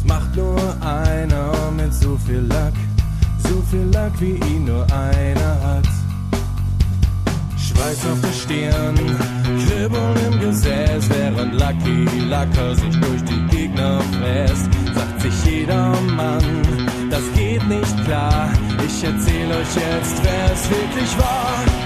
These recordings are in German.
Das macht nur einer mit so viel Lack, so viel Lack wie ihn nur einer hat. Schweiß auf der Stirn, Kribbeln im Gesäß, während Lucky Lacker sich durch die Gegner fräst, sagt sich jeder Mann, das geht nicht klar. Ich erzähl euch jetzt, wer es wirklich war.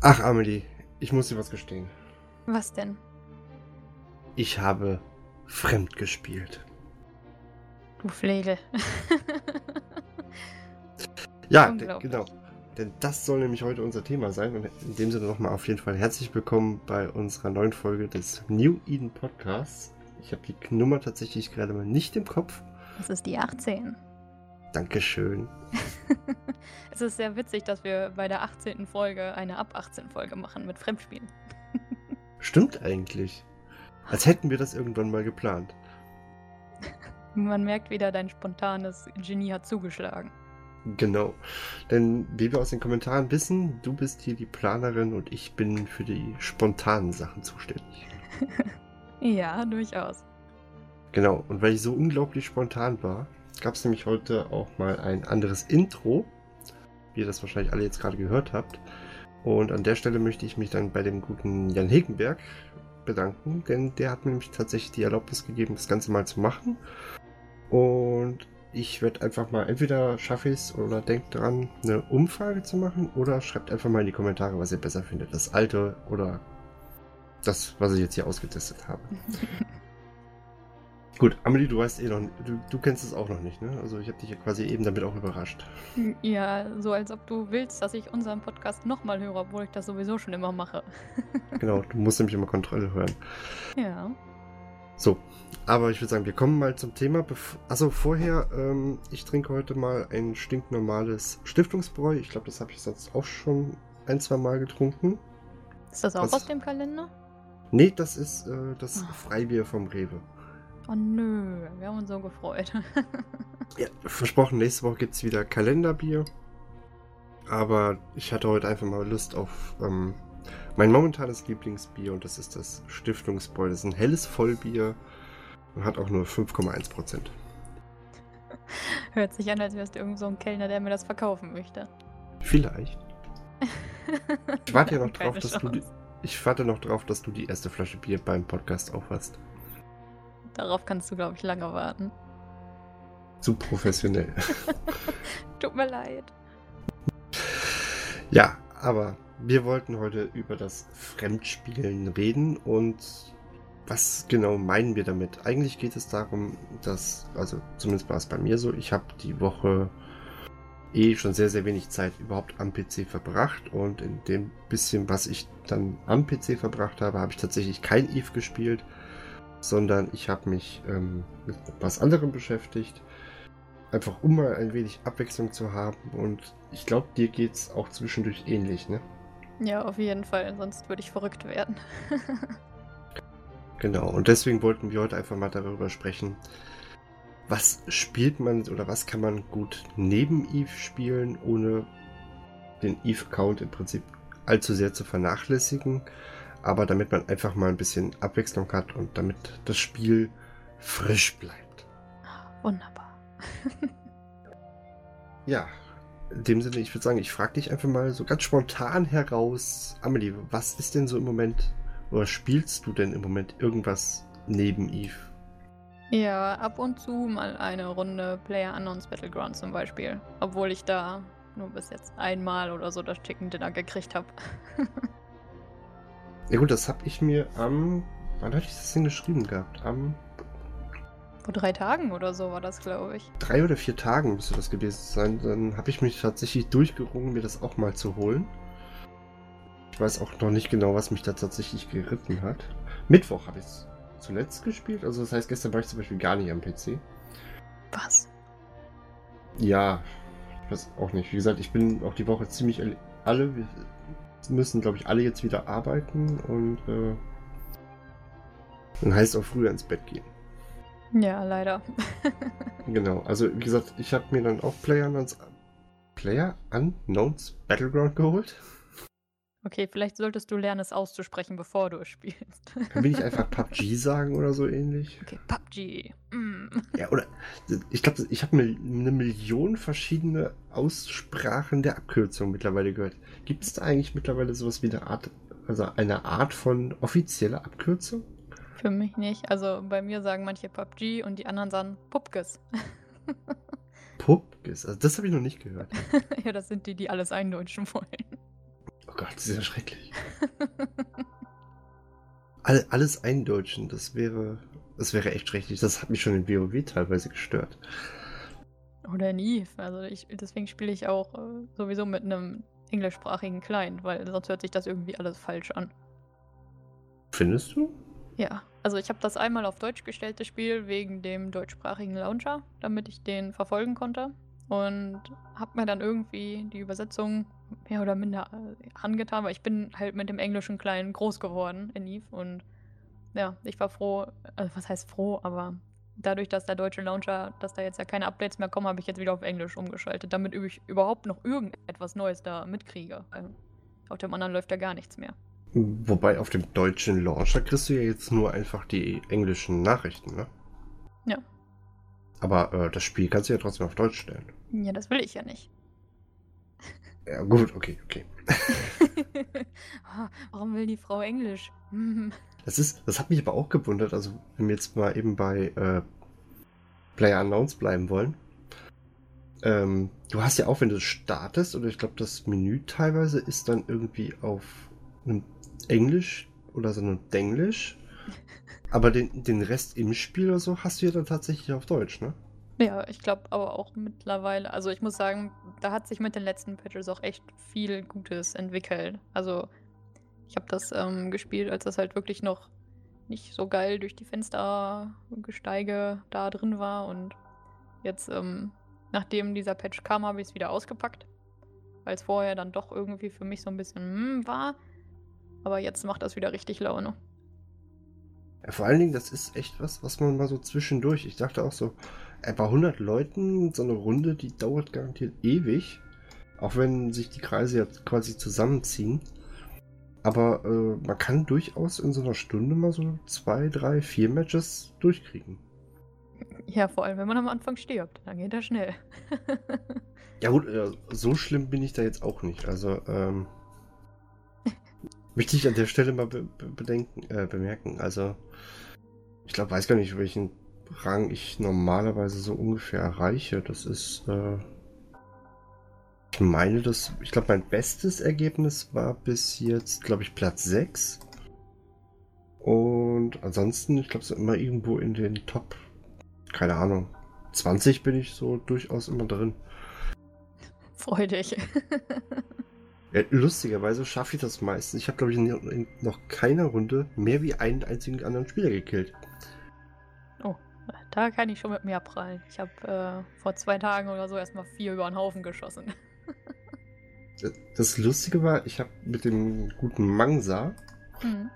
Ach, Amelie, ich muss dir was gestehen. Was denn? Ich habe fremd gespielt. Du Flegel. Ja, genau. Denn das soll nämlich heute unser Thema sein. Und in dem Sinne nochmal auf jeden Fall herzlich willkommen bei unserer neuen Folge des New Eden Podcasts. Ich habe die Nummer tatsächlich gerade mal nicht im Kopf. Das ist die 18. Dankeschön. Es ist sehr witzig, dass wir bei der 18. Folge eine ab 18 Folge machen mit Fremdspielen. Stimmt eigentlich. Als hätten wir das irgendwann mal geplant. Man merkt wieder, dein spontanes Genie hat zugeschlagen. Genau. Denn wie wir aus den Kommentaren wissen, du bist hier die Planerin und ich bin für die spontanen Sachen zuständig. Ja, durchaus. Genau, und weil ich so unglaublich spontan war, gab es nämlich heute auch mal ein anderes Intro, wie ihr das wahrscheinlich alle jetzt gerade gehört habt. Und an der Stelle möchte ich mich dann bei dem guten Jan Hegenberg bedanken, denn der hat mir nämlich tatsächlich die Erlaubnis gegeben, das Ganze mal zu machen. Und ich werde einfach mal, entweder schaffe ich es oder denkt dran, eine Umfrage zu machen, oder schreibt einfach mal in die Kommentare, was ihr besser findet. Das alte oder das, was ich jetzt hier ausgetestet habe. Gut, Amelie, du weißt eh noch, du, du kennst es auch noch nicht, ne? Also ich habe dich ja quasi eben damit auch überrascht. Ja, so als ob du willst, dass ich unseren Podcast nochmal höre, obwohl ich das sowieso schon immer mache. Genau, du musst nämlich immer Kontrolle hören. Ja. So, aber ich würde sagen, wir kommen mal zum Thema. Also vorher, ähm, ich trinke heute mal ein stinknormales Stiftungsbräu. Ich glaube, das habe ich sonst auch schon ein, zwei Mal getrunken. Ist das auch Was? aus dem Kalender? Nee, das ist äh, das Ah. Freibier vom Rewe. Oh nö, wir haben uns so gefreut. Ja, versprochen, nächste Woche gibt es wieder Kalenderbier. Aber ich hatte heute einfach mal Lust auf ähm, mein momentanes Lieblingsbier und das ist das Stiftungsbräu. Das ist ein helles Vollbier und hat auch nur 5,1%. Hört sich an, als wärst du irgend so ein Kellner, der mir das verkaufen möchte. Vielleicht. Ich warte ja noch drauf, dass du die, ich warte noch drauf, dass du die erste Flasche Bier beim Podcast auch hast. Darauf kannst du, glaube ich, lange warten. Zu professionell. Tut mir leid. ja, aber wir wollten heute über das Fremdspielen reden und was genau meinen wir damit? Eigentlich geht es darum, dass, also zumindest war es bei mir so, ich habe die Woche eh schon sehr, sehr wenig Zeit überhaupt am PC verbracht und in dem bisschen, was ich dann am PC verbracht habe, habe ich tatsächlich kein Eve gespielt, sondern ich habe mich ähm, mit was anderem beschäftigt, einfach um mal ein wenig Abwechslung zu haben und ich glaube, dir geht's auch zwischendurch ähnlich, ne? Ja, auf jeden Fall, sonst würde ich verrückt werden. Genau, und deswegen wollten wir heute einfach mal darüber sprechen, was spielt man oder was kann man gut neben Eve spielen, ohne den Eve-Count im Prinzip allzu sehr zu vernachlässigen, aber damit man einfach mal ein bisschen Abwechslung hat und damit das Spiel frisch bleibt. Wunderbar. Ja, in dem Sinne, ich würde sagen, ich frage dich einfach mal so ganz spontan heraus, Amelie, was ist denn so im Moment, oder spielst du denn im Moment irgendwas neben Eve? Ja, ab und zu mal eine Runde Player Unknowns Battleground zum Beispiel. Obwohl ich da nur bis jetzt einmal oder so das Chicken Dinner gekriegt habe. Ja gut, das habe ich mir am. Wann hatte ich das denn geschrieben gehabt? Am Vor drei Tagen oder so war das, glaube ich. drei oder vier Tagen müsste das gewesen sein. Dann habe ich mich tatsächlich durchgerungen, mir das auch mal zu holen. Ich weiß auch noch nicht genau, was mich da tatsächlich geritten hat. Mittwoch habe ich es zuletzt gespielt. Also das heißt, gestern war ich zum Beispiel gar nicht am PC. Was? Ja, ich weiß auch nicht. Wie gesagt, ich bin auch die Woche ziemlich alle- müssen, glaube ich, alle jetzt wieder arbeiten und äh, Dann heißt es auch früher ins Bett gehen. Ja, leider. Genau, also wie gesagt, ich habe mir dann auch Player Unknowns, Player Unknowns Battleground geholt. Okay, vielleicht solltest du lernen, es auszusprechen, bevor du es spielst. Kann ich nicht einfach PUBG sagen oder so ähnlich? Okay, PUBG. Mm. Ja, oder ich glaube, ich habe eine Million verschiedene Aussprachen der Abkürzung mittlerweile gehört. Gibt es da eigentlich mittlerweile sowas wie eine Art, also eine Art von offizieller Abkürzung? Für mich nicht. Also bei mir sagen manche PUBG und die anderen sagen Pupkes. Pupkes, also das habe ich noch nicht gehört. ja, das sind die, die alles eindeutschen wollen. Oh Gott, das ist ja schrecklich. All, alles eindeutschen, das wäre, das wäre echt schrecklich. Das hat mich schon in WoW teilweise gestört. Oder in Eve. Also ich, deswegen spiele ich auch äh, sowieso mit einem englischsprachigen Client, weil sonst hört sich das irgendwie alles falsch an. Findest du? Ja, also ich habe das einmal auf Deutsch gestellt, das Spiel, wegen dem deutschsprachigen Launcher, damit ich den verfolgen konnte. Und habe mir dann irgendwie die Übersetzung mehr oder minder äh, angetan, weil ich bin halt mit dem englischen Kleinen groß geworden in Eve. Und ja, ich war froh, also was heißt froh, aber dadurch, dass der deutsche Launcher, dass da jetzt ja keine Updates mehr kommen, habe ich jetzt wieder auf Englisch umgeschaltet, damit ich überhaupt noch irgendetwas Neues da mitkriege. Weil auf dem anderen läuft ja gar nichts mehr. Wobei auf dem deutschen Launcher kriegst du ja jetzt nur einfach die englischen Nachrichten, ne? Ja. Aber äh, das Spiel kannst du ja trotzdem auf Deutsch stellen. Ja, das will ich ja nicht. Ja, gut, okay, okay. Ah, Warum will die Frau Englisch? Hm. Das ist, das hat mich aber auch gewundert, also wenn wir jetzt mal eben bei äh, Player Unknowns bleiben wollen. Ähm, du hast ja auch, wenn du startest, oder ich glaube, das Menü teilweise ist dann irgendwie auf einem Englisch oder so einem Denglisch. Aber den, den Rest im Spiel oder so hast du ja dann tatsächlich auf Deutsch, ne? Ja, ich glaube aber auch mittlerweile, also ich muss sagen, da hat sich mit den letzten Patches auch echt viel Gutes entwickelt. Also ich habe das ähm, gespielt, als das halt wirklich noch nicht so geil durch die Fenstergesteige da drin war und jetzt, ähm, nachdem dieser Patch kam, habe ich es wieder ausgepackt, weil es vorher dann doch irgendwie für mich so ein bisschen hm, war. Aber jetzt macht das wieder richtig Laune. Ja, vor allen Dingen, das ist echt was, was man mal so zwischendurch. Ich dachte auch so, ein paar hundert Leuten, so eine Runde, die dauert garantiert ewig. Auch wenn sich die Kreise ja quasi zusammenziehen. Aber äh, man kann durchaus in so einer Stunde mal so zwei, drei, vier Matches durchkriegen. Ja, vor allem, wenn man am Anfang stirbt, dann geht das schnell. Ja gut, äh, so schlimm bin ich da jetzt auch nicht. Also, ähm, möchte ich an der Stelle mal be be bedenken, äh, bemerken. Also, ich glaube, weiß gar nicht, welchen Rang ich normalerweise so ungefähr erreiche. Das ist, äh, ich meine, das, ich glaube, mein bestes Ergebnis war bis jetzt, glaube ich, Platz 6. Und ansonsten, ich glaube, so immer irgendwo in den Top, keine Ahnung, 20 bin ich so durchaus immer drin. Freudig. Ja, lustigerweise schaffe ich das meistens. Ich habe, glaube ich, in, in noch keiner Runde mehr wie einen einzigen anderen Spieler gekillt. Da kann ich schon mit mir prallen. Ich habe äh, vor zwei Tagen oder so erstmal vier über den Haufen geschossen. Das Lustige war, ich habe mit dem guten Mangsa, Mhm.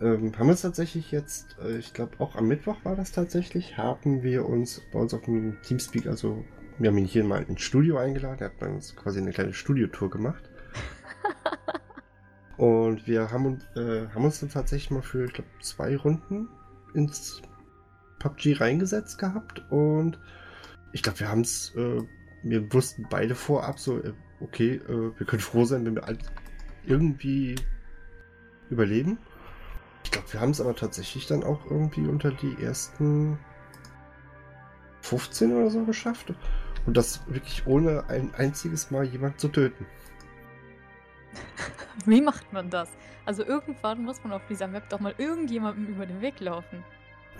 ähm, haben wir uns tatsächlich jetzt, äh, ich glaube auch am Mittwoch war das tatsächlich, haben wir uns bei uns auf dem Teamspeak, also wir haben ihn hier mal ins Studio eingeladen, er hat bei uns quasi eine kleine Studiotour gemacht. Und wir haben, äh, haben uns dann tatsächlich mal für, ich glaube, zwei Runden ins PUBG reingesetzt gehabt und ich glaube, wir haben es, äh, wir wussten beide vorab so, äh, okay, äh, wir können froh sein, wenn wir irgendwie überleben. Ich glaube, wir haben es aber tatsächlich dann auch irgendwie unter die ersten 15 oder so geschafft. Und das wirklich ohne ein einziges Mal jemand zu töten. Wie macht man das? Also irgendwann muss man auf dieser Map doch mal irgendjemandem über den Weg laufen.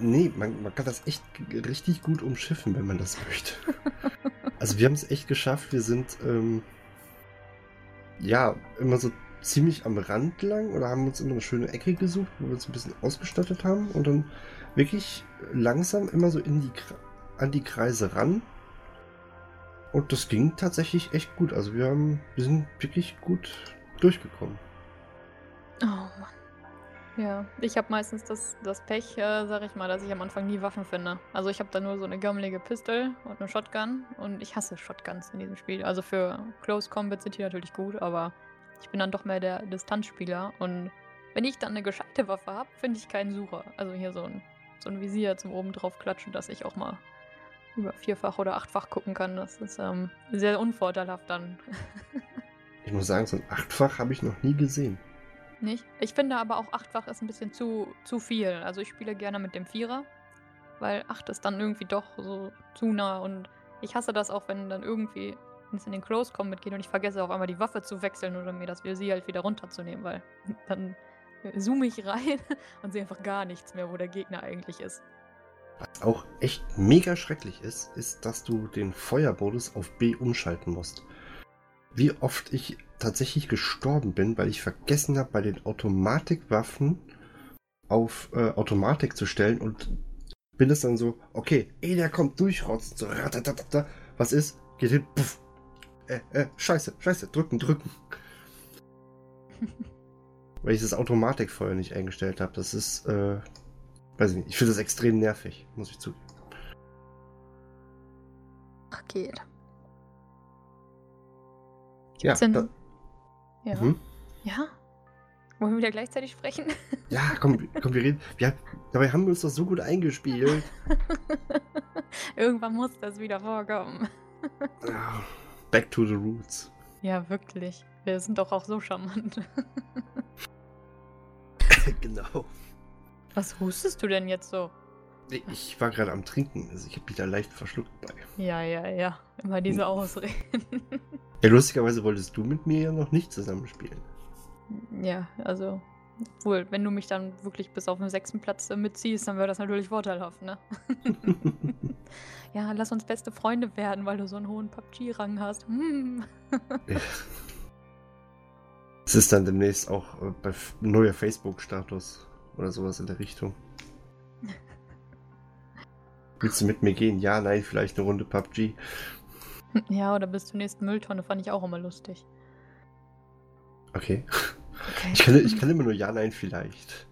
Nee, man, man kann das echt richtig gut umschiffen, wenn man das möchte. also wir haben es echt geschafft. Wir sind ähm, ja immer so ziemlich am Rand lang oder haben uns immer eine schöne Ecke gesucht, wo wir uns ein bisschen ausgestattet haben und dann wirklich langsam immer so in die an die Kreise ran. Und das ging tatsächlich echt gut. Also wir haben, wir sind wirklich gut durchgekommen. Oh Mann. Ja, ich habe meistens das, das Pech, äh, sag ich mal, dass ich am Anfang nie Waffen finde. Also ich habe da nur so eine gammelige Pistol und eine Shotgun und ich hasse Shotguns in diesem Spiel. Also für Close Combat sind die natürlich gut, aber ich bin dann doch mehr der Distanzspieler und wenn ich dann eine gescheite Waffe habe, finde ich keinen Sucher. Also hier so ein, so ein Visier zum oben drauf klatschen, dass ich auch mal über vierfach oder achtfach gucken kann. Das ist ähm, sehr unvorteilhaft dann. ich muss sagen, so ein achtfach habe ich noch nie gesehen. Nicht? Ich finde aber auch achtfach ist ein bisschen zu, zu viel. Also ich spiele gerne mit dem Vierer, weil acht ist dann irgendwie doch so zu nah und ich hasse das auch, wenn dann irgendwie es in den Close Combat geht und ich vergesse auf einmal die Waffe zu wechseln oder mir das Visier halt wieder runterzunehmen, weil dann zoome ich rein und sehe einfach gar nichts mehr, wo der Gegner eigentlich ist. Was auch echt mega schrecklich ist, ist, dass du den Feuermodus auf B umschalten musst. Wie oft ich tatsächlich gestorben bin, weil ich vergessen habe, bei den Automatikwaffen auf äh, Automatik zu stellen und bin es dann so, okay, eh, der kommt durchrotzt, so, was ist? Geht hin, puff. Äh, äh, scheiße, scheiße, drücken, drücken. weil ich das Automatikfeuer nicht eingestellt habe. Das ist, äh, weiß ich nicht, ich finde das extrem nervig, muss ich zugeben. Ach, geht. Ja, da, ja. Mhm. Ja? Wollen wir wieder gleichzeitig sprechen? Ja, komm, komm wir reden. Ja, dabei haben wir uns doch so gut eingespielt. Irgendwann muss das wieder vorkommen. Back to the roots. Ja, wirklich. Wir sind doch auch so charmant. genau. Was hustest du denn jetzt so? Ich war gerade am Trinken, also ich habe wieder leicht verschluckt bei. Ja, ja, ja. Immer diese Ausreden. Ja, lustigerweise wolltest du mit mir ja noch nicht zusammenspielen. ja, also. Wohl, wenn du mich dann wirklich bis auf den sechsten Platz äh, mitziehst, dann wäre das natürlich vorteilhaft, ne? ja, lass uns beste Freunde werden, weil du so einen hohen PUBG-Rang hast. Hm. Es ist dann demnächst auch äh, bei neuer Facebook-Status oder sowas in der Richtung. Willst du mit mir gehen? Ja, nein, vielleicht eine Runde PUBG. ja, oder bis zur nächsten Mülltonne fand ich auch immer lustig. Okay. Okay. Ich kann, ich kann immer nur ja, nein, vielleicht.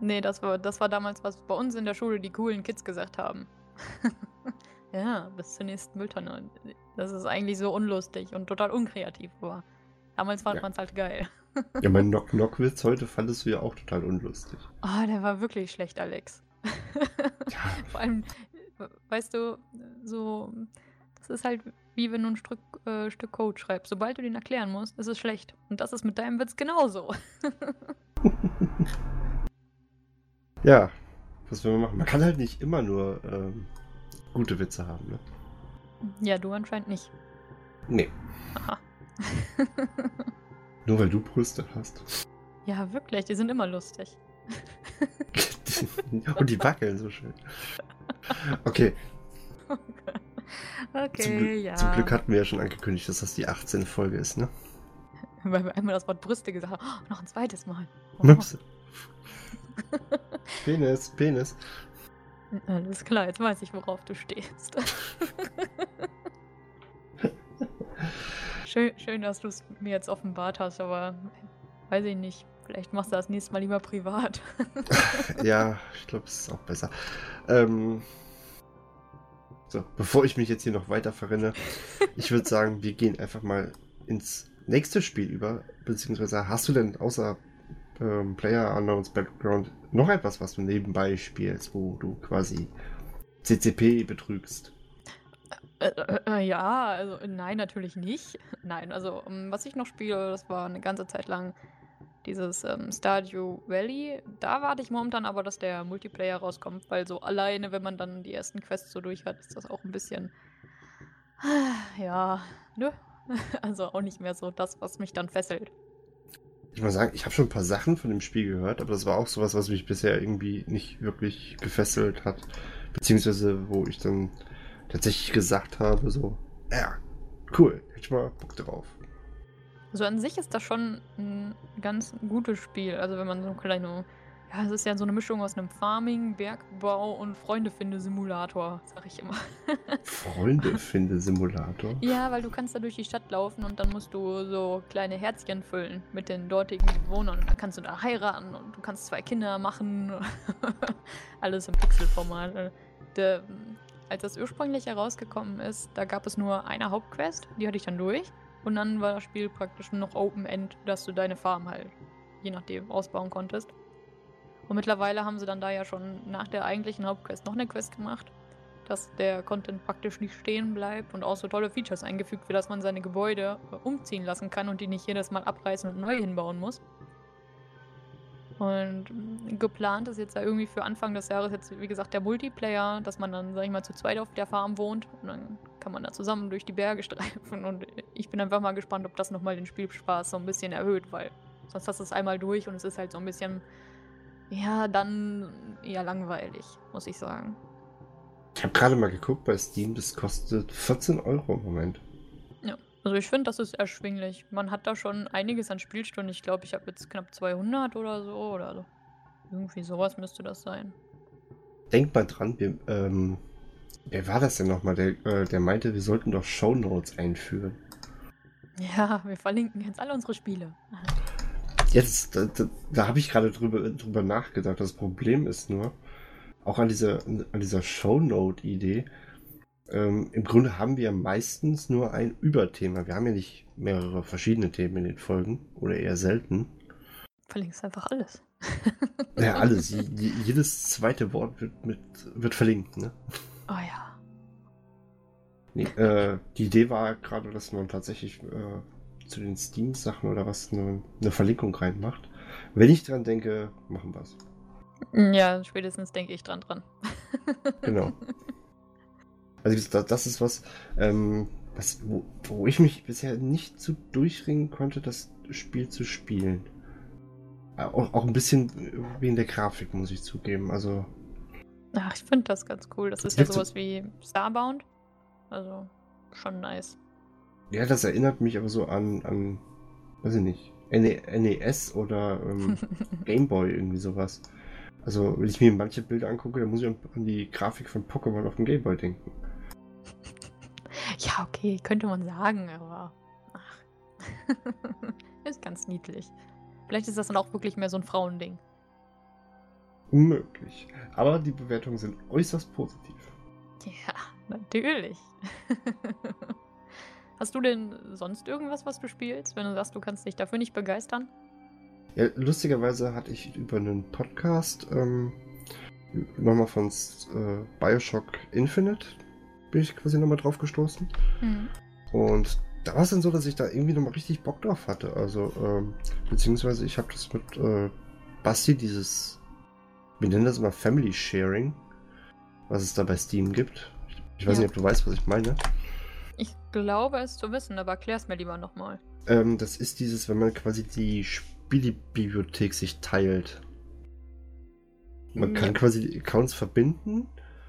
Nee, das war, das war damals, was bei uns in der Schule die coolen Kids gesagt haben. ja, bis zur nächsten Mülltonne. Das ist eigentlich so unlustig und total unkreativ, aber damals fand Ja. man es halt geil. Ja, mein Knock-Knock-Witz heute fandest du ja auch total unlustig. Ah, der war wirklich schlecht, Alex. Ja, Vor allem, weißt du, so, das ist halt wie wenn du ein Stück, äh, Stück Code schreibst. Sobald du den erklären musst, ist es schlecht. Und das ist mit deinem Witz genauso. ja, was will man machen? Man kann halt nicht immer nur ähm, gute Witze haben, ne? ja, du anscheinend nicht. Nee, Aha. nur weil du Brüste hast. ja, wirklich, die sind immer lustig. Und die wackeln so schön. Okay, okay, zum, Glück, ja. zum Glück hatten wir ja schon angekündigt, dass das die 18. Folge ist, ne? Weil wir einmal das Wort Brüste gesagt haben. Oh, noch ein zweites Mal. Oh. Penis, Penis. Alles klar, jetzt weiß ich, worauf du stehst. schön, schön, dass du es mir jetzt offenbart hast, aber weiß ich nicht. Vielleicht machst du das nächste Mal lieber privat. Ja, ich glaube, es ist auch besser. Ähm, so, bevor ich mich jetzt hier noch weiter verrenne, ich würde sagen, wir gehen einfach mal ins nächste Spiel über. Beziehungsweise hast du denn außer ähm, Player Unknowns Background noch etwas, was du nebenbei spielst, wo du quasi CCP betrügst? Äh, äh, äh, ja, also nein, natürlich nicht. Nein, also ähm, was ich noch spiele, das war eine ganze Zeit lang dieses ähm, Stardew Valley. Da warte ich momentan aber, dass der Multiplayer rauskommt, weil so alleine, wenn man dann die ersten Quests so durch hat, ist das auch ein bisschen. Ja, ne? Also auch nicht mehr so das, was mich dann fesselt. Ich muss sagen, ich habe schon ein paar Sachen von dem Spiel gehört, aber das war auch sowas, was mich bisher irgendwie nicht wirklich gefesselt hat. Beziehungsweise, wo ich dann tatsächlich gesagt habe, so, ja, cool, hätte ich mal Bock drauf. Also an sich ist das schon ein ganz gutes Spiel. Also wenn man so kleine Ja, es ist ja so eine Mischung aus einem Farming, Bergbau und Freunde-Finde-Simulator, sag ich immer. Freunde-Finde-Simulator? Ja, weil du kannst da durch die Stadt laufen und dann musst du so kleine Herzchen füllen mit den dortigen Bewohnern. Und dann kannst du da heiraten und du kannst zwei Kinder machen. Alles im Pixelformat. Äh, der, als das ursprünglich herausgekommen ist, da gab es nur eine Hauptquest, die hatte ich dann durch. Und dann war das Spiel praktisch noch Open End, dass du deine Farm halt je nachdem ausbauen konntest. Und mittlerweile haben sie dann da ja schon nach der eigentlichen Hauptquest noch eine Quest gemacht, dass der Content praktisch nicht stehen bleibt und auch so tolle Features eingefügt, wie dass man seine Gebäude äh, umziehen lassen kann und die nicht jedes Mal abreißen und neu hinbauen muss. Und mm, geplant ist jetzt ja irgendwie für Anfang des Jahres jetzt, wie gesagt, der Multiplayer, dass man dann, sag ich mal, zu zweit auf der Farm wohnt und dann kann man da zusammen durch die Berge streifen und ich bin einfach mal gespannt, ob das nochmal den Spielspaß so ein bisschen erhöht, weil sonst hast du es einmal durch und es ist halt so ein bisschen ja, dann eher langweilig, muss ich sagen. Ich habe gerade mal geguckt bei Steam, das kostet 14 Euro im Moment. Ja, also ich finde, das ist erschwinglich. Man hat da schon einiges an Spielstunden. Ich glaube, ich habe jetzt knapp 200 oder so oder so. Irgendwie sowas müsste das sein. Denk mal dran, wir, ähm, wer war das denn nochmal? Der, äh, der meinte, wir sollten doch Shownotes einführen. Ja, wir verlinken jetzt alle unsere Spiele. Jetzt, da, da, da habe ich gerade drüber, drüber nachgedacht. Das Problem ist nur, auch an dieser, an dieser Shownote-Idee, ähm, im Grunde haben wir meistens nur ein Überthema. Wir haben ja nicht mehrere verschiedene Themen in den Folgen oder eher selten. Verlinkst einfach alles. ja, alles. jedes zweite Wort wird, mit, wird verlinkt, ne? Oh ja. Nee, äh, die Idee war gerade, dass man tatsächlich äh, zu den Steam-Sachen oder was eine, eine, Verlinkung reinmacht. Wenn ich dran denke, machen wir es. Ja, spätestens denke ich dran dran. genau. Also das ist was, ähm, was wo, wo, ich mich bisher nicht so durchringen konnte, das Spiel zu spielen. Auch, auch ein bisschen wegen der Grafik, muss ich zugeben. Also. Ach, ich finde das ganz cool. Das ist ja sowas wie Starbound. Also schon nice. Ja, das erinnert mich aber so an, an weiß ich nicht, NES oder ähm, Gameboy, irgendwie sowas. Also, wenn ich mir manche Bilder angucke, dann muss ich an die Grafik von Pokémon auf dem Gameboy denken. Ja, okay, könnte man sagen, aber. Ach. ist ganz niedlich. Vielleicht ist das dann auch wirklich mehr so ein Frauending. Unmöglich. Aber die Bewertungen sind äußerst positiv. Ja, natürlich. Hast du denn sonst irgendwas, was du spielst, wenn du sagst, du kannst dich dafür nicht begeistern? Ja, lustigerweise hatte ich über einen Podcast ähm, nochmal von äh, Bioshock Infinite bin ich quasi nochmal drauf gestoßen. Mhm. Und da war es dann so, dass ich da irgendwie nochmal richtig Bock drauf hatte. Also, ähm, beziehungsweise ich habe das mit äh, Basti, dieses, wir nennen das immer Family Sharing, was es da bei Steam gibt. Ich weiß ja. nicht, ob du weißt, was ich meine. Ich glaube es zu wissen, aber erklär's mir lieber nochmal. Ähm, das ist dieses, wenn man quasi die Spielebibliothek sich teilt. Man kann quasi die Accounts verbinden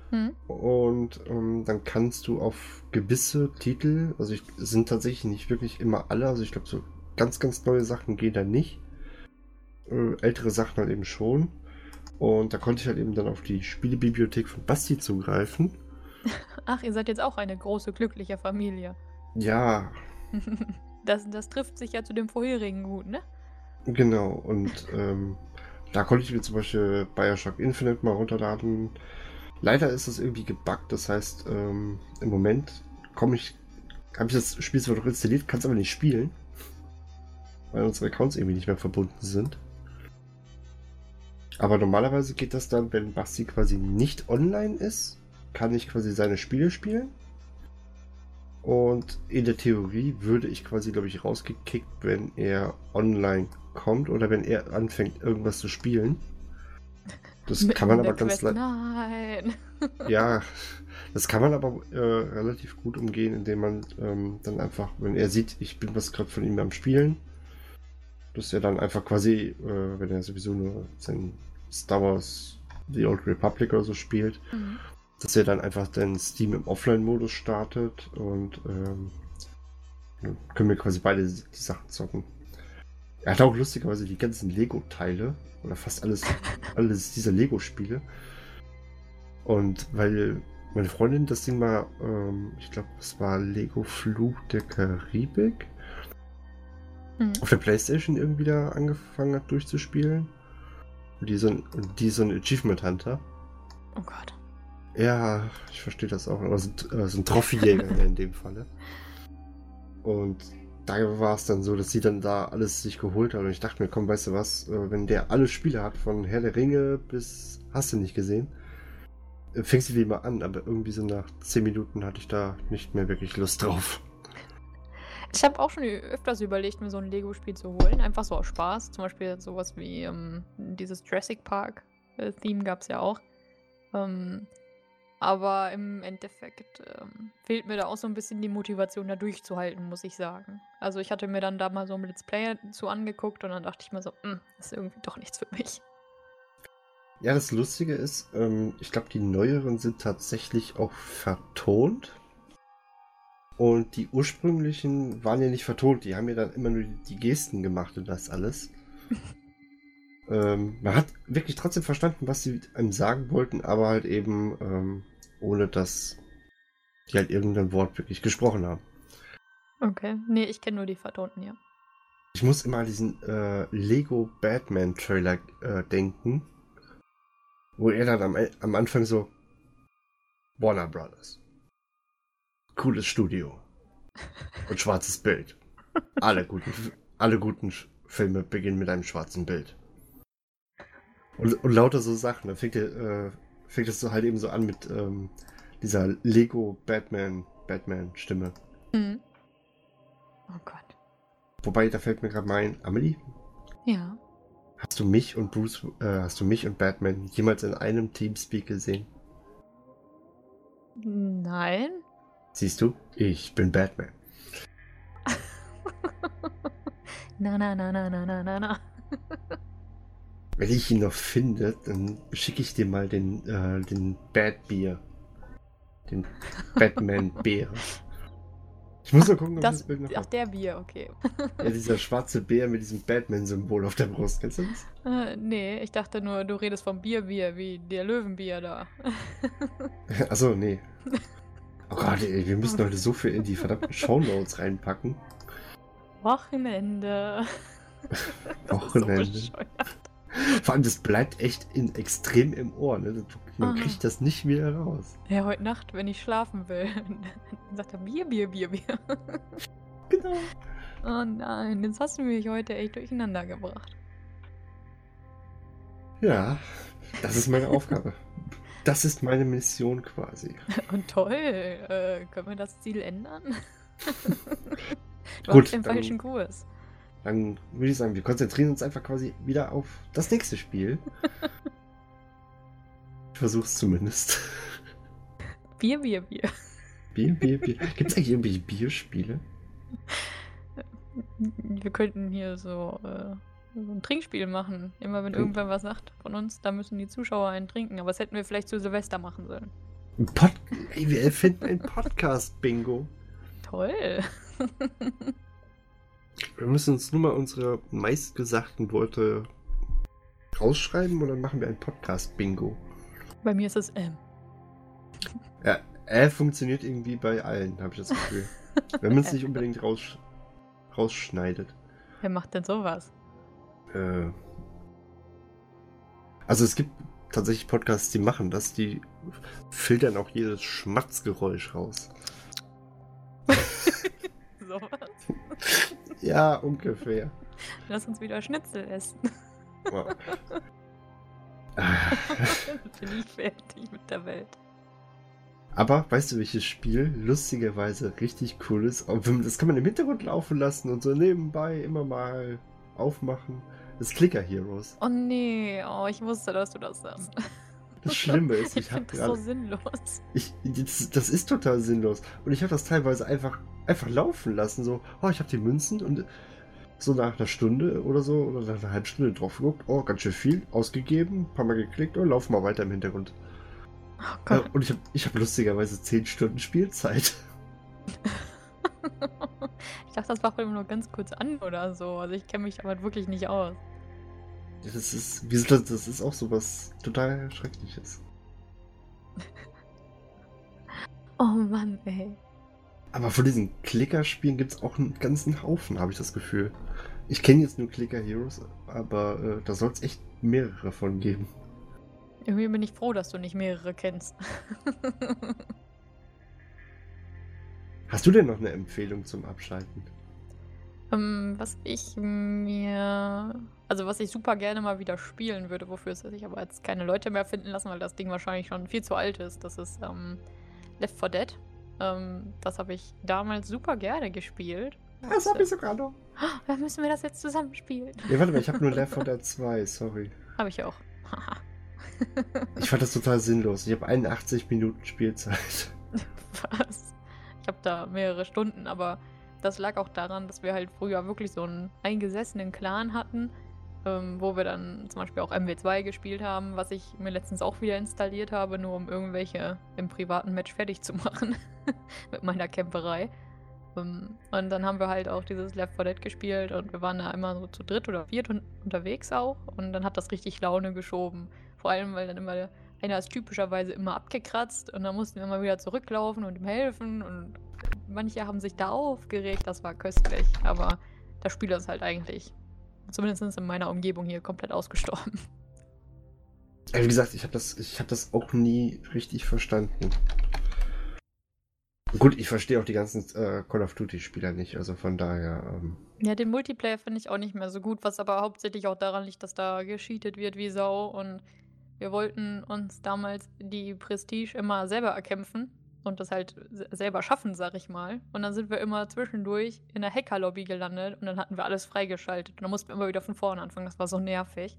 hm. und ähm, dann kannst du auf gewisse Titel, also ich, sind tatsächlich nicht wirklich immer alle, also ich glaube so ganz, ganz neue Sachen gehen da nicht. Äh, ältere Sachen halt eben schon. Und da konnte ich halt eben dann auf die Spielebibliothek von Basti zugreifen Ach, ihr seid jetzt auch eine große, glückliche Familie. Ja. Das, das trifft sich ja zu dem vorherigen gut, ne? Genau, und ähm, da konnte ich mir zum Beispiel Bioshock Infinite mal runterladen. Leider ist das irgendwie gebuggt, das heißt, ähm, im Moment komme ich, habe ich das Spiel zwar noch installiert, kann es aber nicht spielen, weil unsere Accounts irgendwie nicht mehr verbunden sind. Aber normalerweise geht das dann, wenn Basti quasi nicht online ist, kann ich quasi seine Spiele spielen. Und in der Theorie würde ich quasi, glaube ich, rausgekickt, wenn er online kommt oder wenn er anfängt, irgendwas zu spielen. Das kann man aber ganz leicht. Nein. ja, das kann man aber äh, relativ gut umgehen, indem man ähm, dann einfach, wenn er sieht, ich bin was gerade von ihm am Spielen, dass er dann einfach quasi, äh, wenn er sowieso nur sein Star Wars The Old Republic oder so spielt, mhm dass er dann einfach den Steam im Offline-Modus startet und ähm, können wir quasi beide die Sachen zocken. Er hat auch lustigerweise die ganzen Lego-Teile oder fast alles, alles dieser Lego-Spiele. Und weil meine Freundin das Ding mal, ähm, ich glaube, es war Lego Fluch der Karibik, Hm. auf der Playstation irgendwie da angefangen hat durchzuspielen. Und die so ein, die so ein Achievement Hunter. Oh Gott. Ja, ich verstehe das auch. Aber so, äh, so ein Trophyjäger in dem Falle. Und da war es dann so, dass sie dann da alles sich geholt hat. Und ich dachte mir, komm, weißt du was, äh, wenn der alle Spiele hat, von Herr der Ringe bis hast du nicht gesehen, äh, fängst du die mal an. Aber irgendwie so nach 10 Minuten hatte ich da nicht mehr wirklich Lust drauf. Ich habe auch schon öfters überlegt, mir so ein Lego-Spiel zu holen. Einfach so aus Spaß. Zum Beispiel sowas wie ähm, dieses Jurassic Park-Theme gab es ja auch. Ähm, aber im Endeffekt ähm, fehlt mir da auch so ein bisschen die Motivation, da durchzuhalten, muss ich sagen. Also ich hatte mir dann da mal so ein Let's Play zu angeguckt und dann dachte ich mir so, "Hm, das ist irgendwie doch nichts für mich. Ja, das Lustige ist, ähm, ich glaube, die neueren sind tatsächlich auch vertont. Und die ursprünglichen waren ja nicht vertont, die haben ja dann immer nur die, Gesten gemacht und das alles. ähm, man hat wirklich trotzdem verstanden, was sie einem sagen wollten, aber halt eben ähm, ohne dass die halt irgendein Wort wirklich gesprochen haben. Okay. Nee, ich kenne nur die vertonten, ja. Ich muss immer an diesen äh, Lego Batman Trailer äh, denken, wo er dann am, am Anfang so Warner Brothers. Cooles Studio. Und schwarzes Bild. Alle guten, alle guten Filme beginnen mit einem schwarzen Bild. Und, und lauter so Sachen. Da fängt, äh, fängt es so halt eben so an mit ähm, dieser Lego Batman Batman Stimme. Hm. Oh Gott. Wobei, da fällt mir gerade mal ein, Amelie, Ja. Hast du mich und Bruce, äh, hast du mich und Batman jemals in einem Teamspeak gesehen? Nein. Siehst du, ich bin Batman. na, na, na, na, na, na, na, na. Wenn ich ihn noch finde, dann schicke ich dir mal den, äh, den Bad Beer. Den Batman Bär. Ich muss mal gucken, ob das, Das, Bild noch ach, der Bier, okay. Ja, dieser schwarze Bär mit diesem Batman-Symbol auf der Brust. Kennst du das? Äh, nee, ich dachte nur, du redest vom Bierbier, wie der Löwenbier da. Achso, nee. Oh Gott, ey, wir müssen heute so viel in die verdammten Shownotes reinpacken. Wochenende. Wochenende. So. Vor allem, das bleibt echt in, extrem im Ohr. Ne? Man Ah. kriegt das nicht wieder raus. ja, heute Nacht, wenn ich schlafen will, dann sagt er Bier, Bier, Bier, Bier. Genau. Oh nein, jetzt hast du mich heute echt durcheinander gebracht. Ja, das ist meine Aufgabe. Das ist meine Mission quasi. Und toll, äh, können wir das Ziel ändern? du Gut, hast den dann- falschen Kurs. Dann würde ich sagen, wir konzentrieren uns einfach quasi wieder auf das nächste Spiel. Ich versuch's zumindest. Bier, Bier, Bier. Bier, Bier, Bier. Gibt es eigentlich irgendwelche Bierspiele? Wir könnten hier so, äh, so ein Trinkspiel machen. Immer wenn Oh. irgendwer was sagt von uns, da müssen die Zuschauer einen trinken. Aber das hätten wir vielleicht zu Silvester machen sollen. Ein Pod Ey, wir erfinden ein Podcast-Bingo. Toll. Wir müssen uns nur mal unsere meistgesagten Worte rausschreiben und dann machen wir ein Podcast-Bingo. Bei mir ist es M. Ja, äh, funktioniert irgendwie bei allen, habe ich das Gefühl. Wenn man es nicht unbedingt raus, rausschneidet. Wer macht denn sowas? Äh, also es gibt tatsächlich Podcasts, die machen das, die filtern auch jedes Schmatzgeräusch raus. Sowas? Ja, ungefähr. Lass uns wieder Schnitzel essen. Wow. Ah, Bin ich fertig mit der Welt. Aber weißt du, welches Spiel lustigerweise richtig cool ist? Das kann man im Hintergrund laufen lassen und so nebenbei immer mal aufmachen. Das Clicker Heroes. Oh nee, oh, ich wusste, dass du das sagst. Das Schlimme ist, ich ich habe finde das so gerade. sinnlos. Ich, das, das ist total sinnlos. Und ich habe das teilweise einfach, einfach laufen lassen. So, oh, ich habe die Münzen und so nach einer Stunde oder so, oder nach einer halben Stunde drauf geguckt. Oh, ganz schön viel. Ausgegeben, ein paar Mal geklickt und lauf mal weiter im Hintergrund. Oh Äh, Gott. und ich habe ich hab lustigerweise 10 Stunden Spielzeit. Ich dachte, das war immer nur ganz kurz an oder so. Also ich kenne mich damit wirklich nicht aus. Das ist, das ist auch so was total Schreckliches. oh Mann, ey. Aber von diesen Clicker-Spielen gibt es auch einen ganzen Haufen, habe ich das Gefühl. Ich kenne jetzt nur Clicker Heroes, aber äh, da soll es echt mehrere von geben. Irgendwie bin ich froh, dass du nicht mehrere kennst. Hast du denn noch eine Empfehlung zum Abschalten? Ähm, was ich mir. Also, was ich super gerne mal wieder spielen würde, wofür es sich aber jetzt keine Leute mehr finden lassen, weil das Ding wahrscheinlich schon viel zu alt ist. Das ist ähm, Left 4 Dead. Ähm, das habe ich damals super gerne gespielt. Das habe ich sogar noch. Oh, dann müssen wir das jetzt zusammen spielen. Ja, warte mal, ich habe nur Left 4 Dead 2, sorry. Habe ich auch. ich fand das total sinnlos. Ich habe 81 Minuten Spielzeit. Was? Ich habe da mehrere Stunden, aber das lag auch daran, dass wir halt früher wirklich so einen eingesessenen Clan hatten, ähm, wo wir dann zum Beispiel auch MW2 gespielt haben, was ich mir letztens auch wieder installiert habe, nur um irgendwelche im privaten Match fertig zu machen mit meiner Camperei. Ähm, und dann haben wir halt auch dieses Left 4 Dead gespielt und wir waren da immer so zu dritt oder viert un unterwegs auch und dann hat das richtig Laune geschoben. Vor allem, weil dann immer einer ist typischerweise immer abgekratzt und dann mussten wir immer wieder zurücklaufen und ihm helfen und manche haben sich da aufgeregt, das war köstlich, aber das Spiel ist halt eigentlich, zumindest in meiner Umgebung hier, komplett ausgestorben. Wie gesagt, ich habe das, hab das auch nie richtig verstanden. Gut, ich verstehe auch die ganzen äh, Call of Duty-Spieler nicht, also von daher. Ähm ja, den Multiplayer finde ich auch nicht mehr so gut, was aber hauptsächlich auch daran liegt, dass da gescheatet wird wie Sau und wir wollten uns damals die Prestige immer selber erkämpfen und das halt selber schaffen, sag ich mal. Und dann sind wir immer zwischendurch in der Hackerlobby gelandet und dann hatten wir alles freigeschaltet. Und dann mussten wir immer wieder von vorne anfangen. Das war so nervig.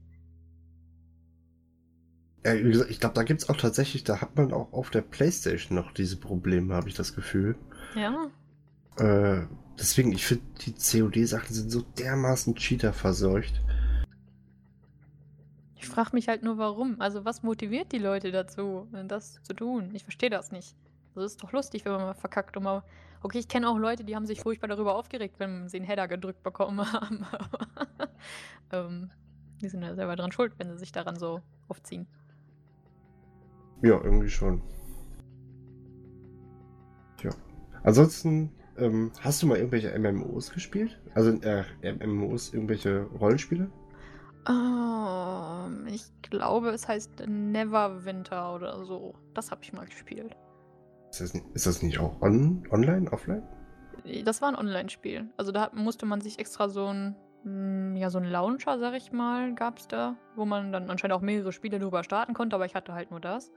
Ja, wie gesagt, ich glaube, da gibt es auch tatsächlich, da hat man auch auf der Playstation noch diese Probleme, habe ich das Gefühl. Ja. Äh, deswegen, ich finde, die COD-Sachen sind so dermaßen Cheater verseucht. Ich frage mich halt nur, warum. Also, was motiviert die Leute dazu, das zu tun? Ich verstehe das nicht. Das ist doch lustig, wenn man mal verkackt und mal. Okay, ich kenne auch Leute, die haben sich furchtbar darüber aufgeregt, wenn sie einen Header gedrückt bekommen haben. ähm, die sind ja selber dran schuld, wenn sie sich daran so aufziehen. Ja, irgendwie schon. Tja. Ansonsten, ähm, hast du mal irgendwelche MMOs gespielt? Also äh, MMOs, irgendwelche Rollenspiele? Um, ich glaube, es heißt Neverwinter oder so. Das habe ich mal gespielt. Ist das, ist das nicht auch on, online, offline? Das war ein Online-Spiel. Also da musste man sich extra so ein, hm, ja, so ein Launcher, sag ich mal, gab es da, wo man dann anscheinend auch mehrere Spiele drüber starten konnte, aber ich hatte halt nur das.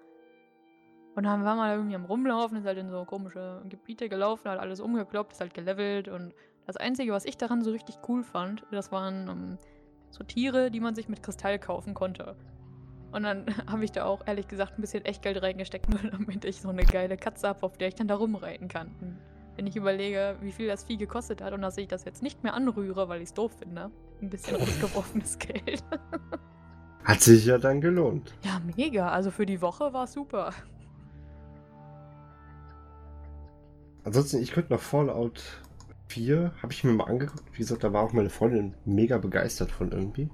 Und dann war man irgendwie am Rumlaufen, ist halt in so komische Gebiete gelaufen, hat alles umgekloppt, ist halt gelevelt und das Einzige, was ich daran so richtig cool fand, das waren um, ähm, so Tiere, die man sich mit Kristall kaufen konnte. Und dann habe ich da auch ehrlich gesagt ein bisschen Echtgeld reingesteckt, nur damit ich so eine geile Katze habe, auf der ich dann da rumreiten kann. Und wenn ich überlege, wie viel das Vieh gekostet hat und dass ich das jetzt nicht mehr anrühre, weil ich es doof finde, ein bisschen ausgeworfenes Geld. Hat sich ja dann gelohnt. Ja, mega. Also für die Woche war es super. Ansonsten, ich könnte noch Fallout 4 habe ich mir mal angeguckt. Wie gesagt, da war auch meine Freundin mega begeistert von irgendwie.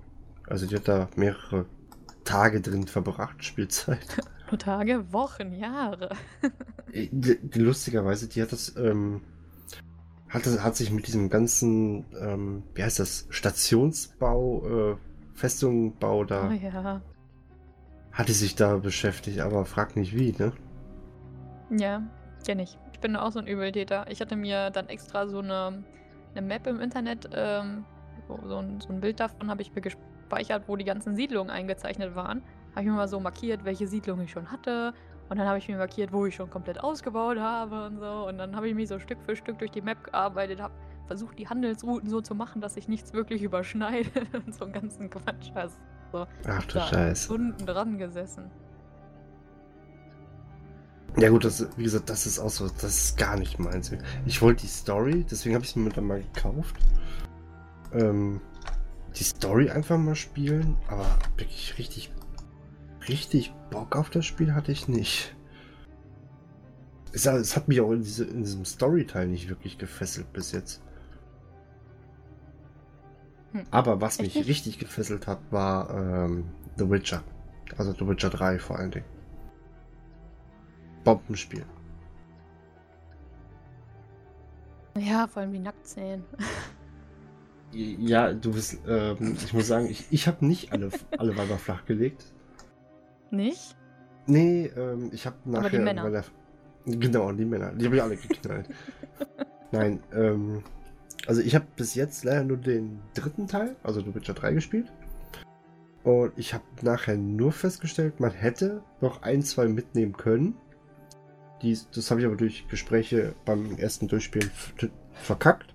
Also die hat da mehrere Tage drin verbracht, Spielzeit. Nur Tage, Wochen, Jahre. Äh, die, die, lustigerweise, die hat das, ähm, hat, das, hat sich mit diesem ganzen, ähm, wie heißt das, Stationsbau, äh, Festungbau da. Oh ja. Hatte sich da beschäftigt, aber frag nicht wie, ne? Ja, kenn ich bin auch so ein Übeltäter. Ich hatte mir dann extra so eine, eine Map im Internet, ähm, so, ein, so ein Bild davon habe ich mir gespeichert, wo die ganzen Siedlungen eingezeichnet waren. Habe ich mir mal so markiert, welche Siedlung ich schon hatte. Und dann habe ich mir markiert, wo ich schon komplett ausgebaut habe und so. Und dann habe ich mich so Stück für Stück durch die Map gearbeitet, habe versucht, die Handelsrouten so zu machen, dass sich nichts wirklich überschneidet und so einen ganzen Quatsch. Also, so, Ach du Scheiße. Stunden dran gesessen. Ja gut, das, wie gesagt, das ist auch so, das ist gar nicht meins. Ich wollte die Story, deswegen habe ich es mir dann mal gekauft. Ähm, die Story einfach mal spielen, aber wirklich richtig, richtig Bock auf das Spiel hatte ich nicht. Es, es hat mich auch in, diese, in diesem Story-Teil nicht wirklich gefesselt bis jetzt. Hm. Aber was mich nicht? richtig gefesselt hat, war ähm, The Witcher. Also The Witcher 3 vor allen Dingen. Bombenspiel. Ja, vor allem die Nacktzähne. Ja, du bist, ähm, ich muss sagen, ich, ich habe nicht alle, alle Weiber flach gelegt. Nicht? Nee, ähm, ich habe nachher. Aber die Männer. Der, genau, die Männer. Die habe ich alle geknallt. Nein, ähm, also ich habe bis jetzt leider nur den dritten Teil, also The Witcher 3 gespielt. Und ich habe nachher nur festgestellt, man hätte noch ein, zwei mitnehmen können. Die, das habe ich aber durch Gespräche beim ersten Durchspielen verkackt.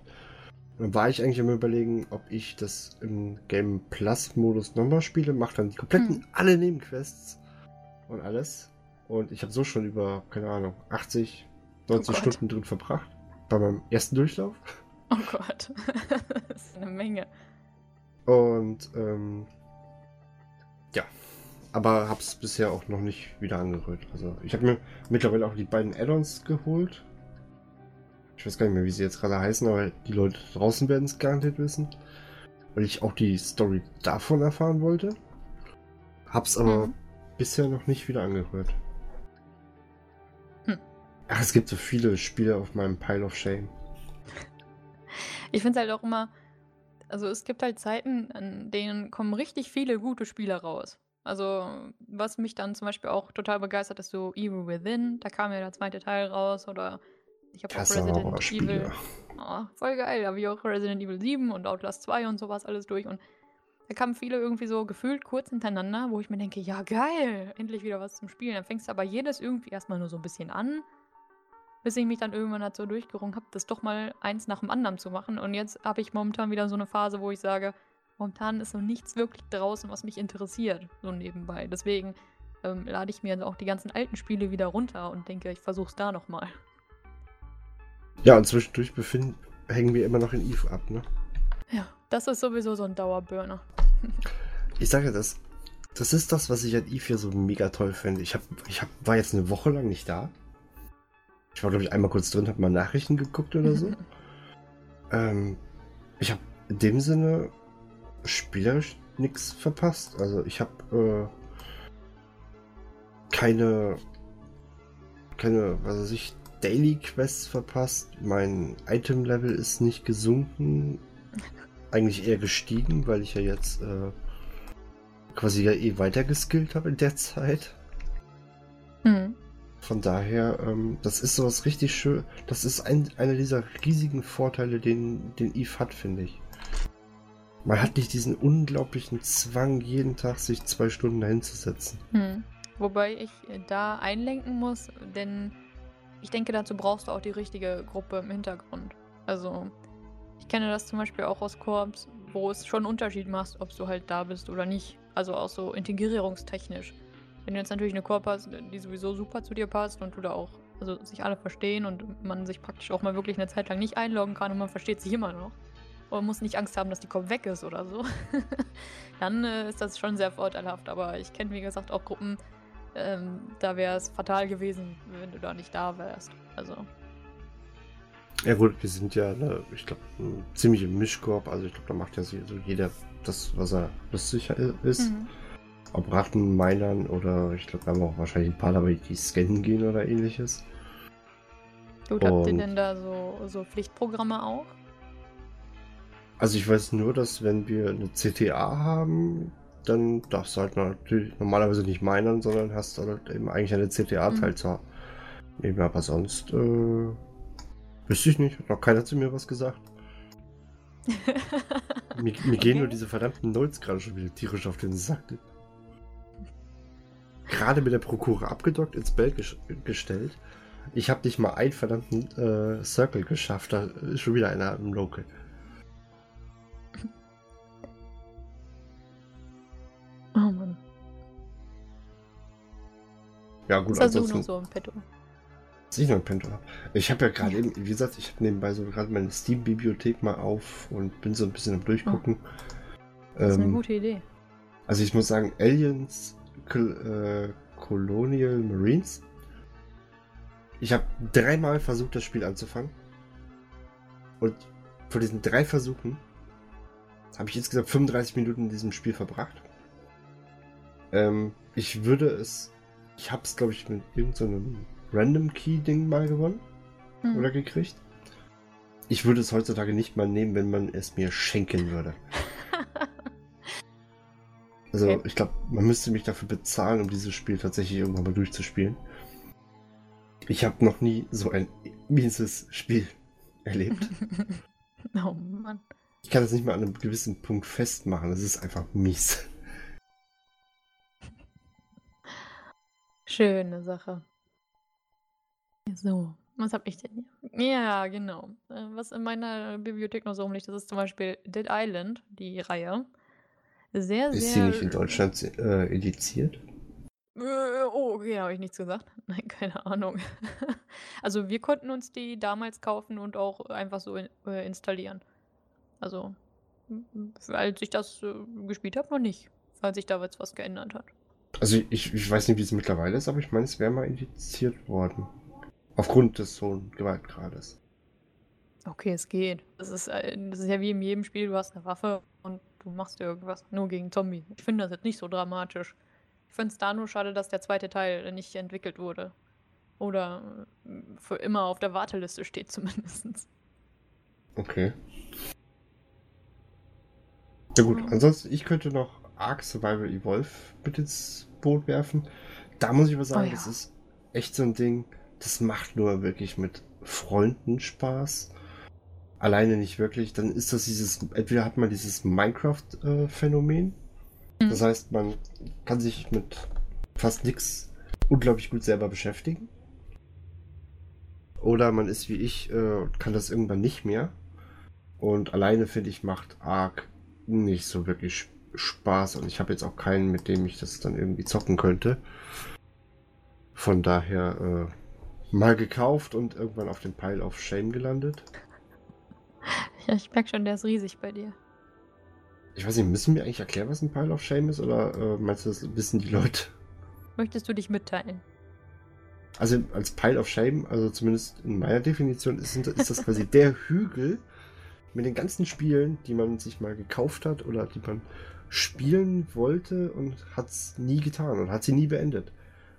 Dann war ich eigentlich immer überlegen, ob ich das im Game Plus Modus nochmal spiele, mache dann die kompletten hm. alle Nebenquests und alles. Und ich habe so schon über, keine Ahnung, 80, 90 oh Stunden drin verbracht. Bei meinem ersten Durchlauf. Oh Gott. das ist eine Menge. Und ähm, ja, aber hab's bisher auch noch nicht wieder angerührt. Also ich habe mir mittlerweile auch die beiden Add-ons geholt. Ich weiß gar nicht mehr, wie sie jetzt gerade heißen, aber die Leute draußen werden es garantiert wissen. Weil ich auch die Story davon erfahren wollte. Hab's aber mhm. bisher noch nicht wieder angerührt. Hm. Ach, es gibt so viele Spiele auf meinem Pile of Shame. Ich finde es halt auch immer, also es gibt halt Zeiten, an denen kommen richtig viele gute Spiele raus. Also, was mich dann zum Beispiel auch total begeistert, ist so Evil Within. Da kam ja der zweite Teil raus oder ich habe auch Resident Evil. Oh, voll geil. Da habe ich auch Resident Evil 7 und Outlast 2 und sowas alles durch. Und da kamen viele irgendwie so gefühlt kurz hintereinander, wo ich mir denke, ja geil, endlich wieder was zum Spielen. Dann fängst du aber jedes irgendwie erstmal nur so ein bisschen an, bis ich mich dann irgendwann dazu durchgerungen habe, das doch mal eins nach dem anderen zu machen. Und jetzt habe ich momentan wieder so eine Phase, wo ich sage, momentan ist so nichts wirklich draußen, was mich interessiert, so nebenbei. Deswegen ähm, lade ich mir auch die ganzen alten Spiele wieder runter und denke, ich versuche es da nochmal. Ja, und zwischendurch befinden, hängen wir immer noch in Eve ab, ne? Ja, das ist sowieso so ein Dauerburner. ich sage das, das ist das, was ich an Eve hier so mega toll finde. Ich, hab, ich hab, war jetzt eine Woche lang nicht da. Ich war, glaube ich, einmal kurz drin, habe mal Nachrichten geguckt oder so. ähm, ich habe in dem Sinne spielerisch nichts verpasst. Also ich habe äh, keine, keine, was weiß ich, Daily Quests verpasst. Mein Item Level ist nicht gesunken. Eigentlich eher gestiegen, weil ich ja jetzt äh, quasi ja eh weiter geskillt habe in der Zeit. Mhm. Von daher, ähm, das ist sowas richtig schön. Das ist ein, einer dieser riesigen Vorteile, den, den Eve hat, finde ich. Man hat nicht diesen unglaublichen Zwang, jeden Tag sich zwei Stunden dahinzusetzen. Hm. Wobei ich da einlenken muss, denn ich denke, dazu brauchst du auch die richtige Gruppe im Hintergrund. Also, ich kenne das zum Beispiel auch aus Korps, wo es schon einen Unterschied macht, ob du halt da bist oder nicht. Also auch so integrierungstechnisch. Wenn du jetzt natürlich eine Korps hast, die sowieso super zu dir passt und du da auch, also sich alle verstehen und man sich praktisch auch mal wirklich eine Zeit lang nicht einloggen kann und man versteht sich immer noch. Und muss nicht Angst haben, dass die Korb weg ist oder so. Dann äh, ist das schon sehr vorteilhaft. Aber ich kenne, wie gesagt, auch Gruppen, ähm, da wäre es fatal gewesen, wenn du da nicht da wärst. Also. Ja gut, wir sind ja, ne, ich glaube, ein ziemlicher Mischkorb. Also ich glaube, da macht ja so jeder das, was er lustig ist. Mhm. Ob Ratten, Minern oder ich glaube, wir haben auch wahrscheinlich ein paar dabei, die scannen gehen oder ähnliches. Gut, habt ihr denn da so, so Pflichtprogramme auch? Also ich weiß nur, dass wenn wir eine CTA haben, dann darfst du halt natürlich normalerweise nicht minern, sondern hast halt eben eigentlich eine CTA-Teil mhm. Aber sonst äh, wüsste ich nicht. Hat noch keiner zu mir was gesagt. mir, mir okay. gehen nur diese verdammten Nulls gerade schon wieder tierisch auf den Sack. Gerade mit der Prokura abgedockt, ins Bild ges gestellt. Ich habe nicht mal einen verdammten äh, Circle geschafft. Da ist schon wieder einer im Local. Ja, gut, das ansonsten... noch so im Petto. Ich noch im Petto habe. Ich habe ja gerade ja. eben, wie gesagt, ich habe nebenbei so gerade meine Steam-Bibliothek mal auf und bin so ein bisschen am Durchgucken. Oh. Das ist ähm, eine gute Idee. Also ich muss sagen, Aliens Col äh, Colonial Marines. Ich habe dreimal versucht, das Spiel anzufangen. Und von diesen drei Versuchen habe ich insgesamt 35 Minuten in diesem Spiel verbracht. Ähm, ich würde es. Ich habe es, glaube ich, mit irgendeinem so Random Key-Ding mal gewonnen. Hm. Oder gekriegt. Ich würde es heutzutage nicht mal nehmen, wenn man es mir schenken würde. also, okay. ich glaube, man müsste mich dafür bezahlen, um dieses Spiel tatsächlich irgendwann mal durchzuspielen. Ich habe noch nie so ein mieses Spiel erlebt. oh Mann. Ich kann das nicht mal an einem gewissen Punkt festmachen. Es ist einfach mies. Schöne Sache. So, was habe ich denn hier? Ja, genau. Äh, was in meiner Bibliothek noch so rumliegt, das ist zum Beispiel Dead Island, die Reihe. Sehr, ist sehr. Ist sie nicht in Deutschland äh, ediziert? Äh, oh, okay, habe ich nichts gesagt. Nein, keine Ahnung. also wir konnten uns die damals kaufen und auch einfach so in, äh, installieren. Also, als ich das äh, gespielt habe, noch nicht. Weil sich da jetzt was geändert hat. Also ich, ich weiß nicht, wie es mittlerweile ist, aber ich meine, es wäre mal indiziert worden. Aufgrund des hohen Gewaltgrades. Okay, es geht. Das ist, äh, das ist ja wie in jedem Spiel, du hast eine Waffe und du machst irgendwas. Nur gegen Zombie. Ich finde das jetzt nicht so dramatisch. Ich finde es da nur schade, dass der zweite Teil nicht entwickelt wurde. Oder äh, für immer auf der Warteliste steht zumindest. Okay. Ja gut, ansonsten, ich könnte noch Ark Survival Evolve mit ins Boot werfen. Da muss ich aber sagen, oh ja. das ist echt so ein Ding, das macht nur wirklich mit Freunden Spaß. Alleine nicht wirklich. Dann ist das dieses, entweder hat man dieses Minecraft-Phänomen. Äh, mhm. Das heißt, man kann sich mit fast nichts unglaublich gut selber beschäftigen. Oder man ist wie ich, äh, kann das irgendwann nicht mehr. Und alleine, finde ich, macht Ark nicht so wirklich Spaß und ich habe jetzt auch keinen, mit dem ich das dann irgendwie zocken könnte. Von daher äh, mal gekauft und irgendwann auf dem Pile of Shame gelandet. Ja, ich merke schon, der ist riesig bei dir. Ich weiß nicht, müssen wir eigentlich erklären, was ein Pile of Shame ist oder äh, meinst du, das wissen die Leute? Möchtest du dich mitteilen? Also als Pile of Shame, also zumindest in meiner Definition, ist, ist das quasi der Hügel mit den ganzen Spielen, die man sich mal gekauft hat oder die man spielen wollte und hat es nie getan und hat sie nie beendet.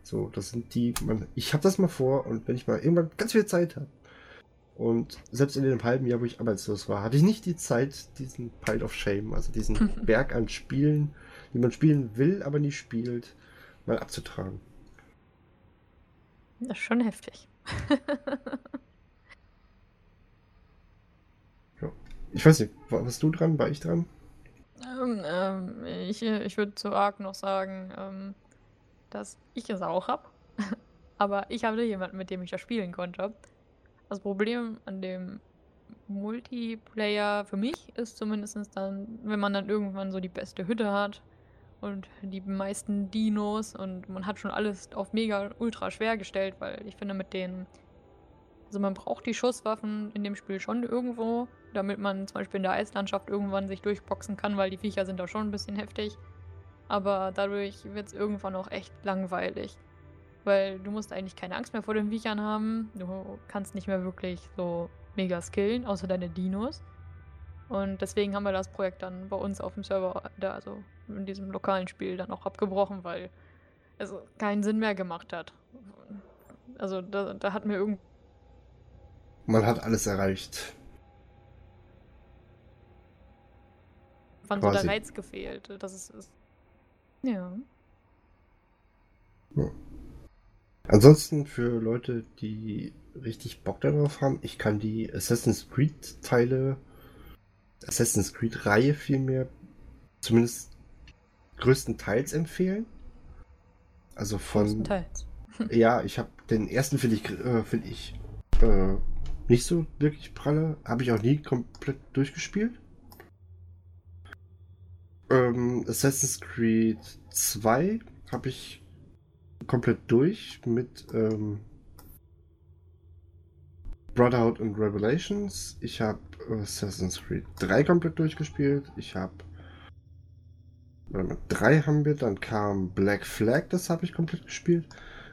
So, das sind die, man, ich habe das mal vor und wenn ich mal irgendwann ganz viel Zeit habe und selbst in dem halben Jahr, wo ich arbeitslos war, hatte ich nicht die Zeit, diesen Pile of Shame, also diesen Berg an Spielen, die man spielen will, aber nie spielt, mal abzutragen. Das ist schon heftig. ja. Ich weiß nicht, warst du dran? War ich dran? Ähm, ähm, ich ich würde zu Ark noch sagen, ähm, dass ich es auch habe. Aber ich hatte jemanden, mit dem ich das spielen konnte. Das Problem an dem Multiplayer für mich ist zumindest dann, wenn man dann irgendwann so die beste Hütte hat und die meisten Dinos und man hat schon alles auf mega ultra schwer gestellt, weil ich finde mit den also man braucht die Schusswaffen in dem Spiel schon irgendwo, damit man zum Beispiel in der Eislandschaft irgendwann sich durchboxen kann, weil die Viecher sind da schon ein bisschen heftig. Aber dadurch wird es irgendwann auch echt langweilig. Weil du musst eigentlich keine Angst mehr vor den Viechern haben. Du kannst nicht mehr wirklich so mega skillen, außer deine Dinos. Und deswegen haben wir das Projekt dann bei uns auf dem Server, da, also in diesem lokalen Spiel, dann auch abgebrochen, weil es keinen Sinn mehr gemacht hat. Also da, da hat mir irgendwie man hat alles erreicht. Wann so der Reiz gefehlt. Das ist. ist ja. ja. Ansonsten für Leute, die richtig Bock darauf haben, ich kann die Assassin's Creed Teile, Assassin's Creed Reihe vielmehr, zumindest größtenteils empfehlen. Also von. Größtenteils. ja, ich habe den ersten finde ich, äh, finde ich äh, nicht so wirklich pralle. Habe ich auch nie komplett durchgespielt. Ähm, Assassin's Creed 2 habe ich komplett durch mit ähm, Brotherhood und Revelations. Ich habe Assassin's Creed 3 komplett durchgespielt. Ich habe drei haben wir, dann kam Black Flag, das habe ich komplett gespielt.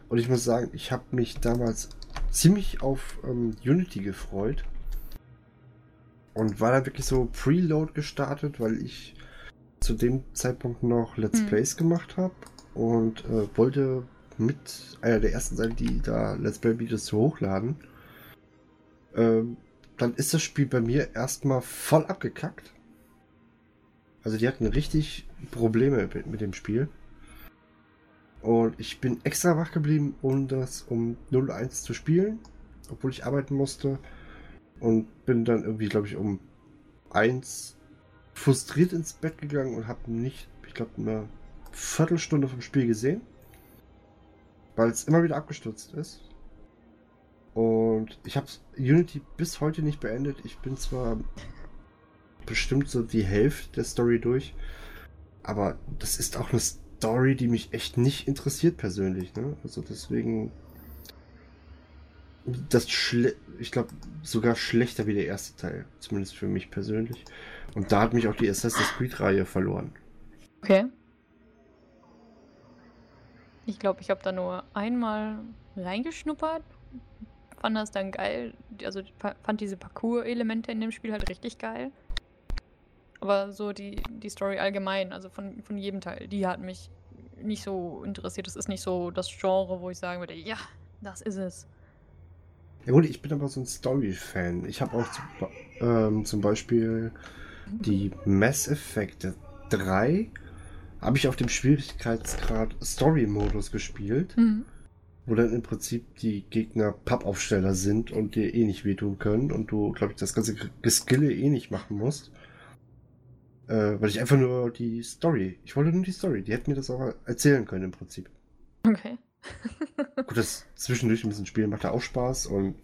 Und ich muss sagen, ich habe mich damals ziemlich auf ähm, Unity gefreut. und war da wirklich so Preload gestartet, weil ich zu dem Zeitpunkt noch Let's Hm. Plays gemacht habe und äh, wollte mit einer der ersten sein, die da Let's Play-Videos zu hochladen. Ähm, dann ist das Spiel bei mir erstmal voll abgekackt. Also die hatten richtig Probleme mit, mit dem Spiel. Und ich bin extra wach geblieben, um das um 01 zu spielen, obwohl ich arbeiten musste. Und bin dann irgendwie, glaube ich, um 1 frustriert ins Bett gegangen und habe nicht, ich glaube, eine Viertelstunde vom Spiel gesehen. Weil es immer wieder abgestürzt ist. Und ich habe Unity bis heute nicht beendet. Ich bin zwar bestimmt so die Hälfte der Story durch, aber das ist auch eine Story, die mich echt nicht interessiert persönlich. Ne? Also deswegen das schle ich glaube sogar schlechter wie der erste Teil, zumindest für mich persönlich. Und da hat mich auch die Assassin's Creed Reihe verloren. Okay. Ich glaube, ich habe da nur einmal reingeschnuppert. Fand das dann geil. Also fa- fand diese Parcours-Elemente in dem Spiel halt richtig geil. Aber so die, die Story allgemein, also von, von jedem Teil, die hat mich nicht so interessiert. Das ist nicht so das Genre, wo ich sagen würde, ja, das ist es. Ja gut, ich bin aber so ein Story-Fan. Ich habe auch zum, ähm, zum Beispiel die Mass Effect 3 habe ich auf dem Schwierigkeitsgrad Story-Modus gespielt, Mhm. wo dann im Prinzip die Gegner Pappaufsteller sind und dir eh nicht wehtun können und du, glaube ich, das ganze Geskille eh nicht machen musst. Äh, weil ich einfach nur die Story, ich wollte nur die Story, die hätten mir das auch erzählen können im Prinzip. Okay. Gut, das zwischendurch ein bisschen spielen macht ja auch Spaß und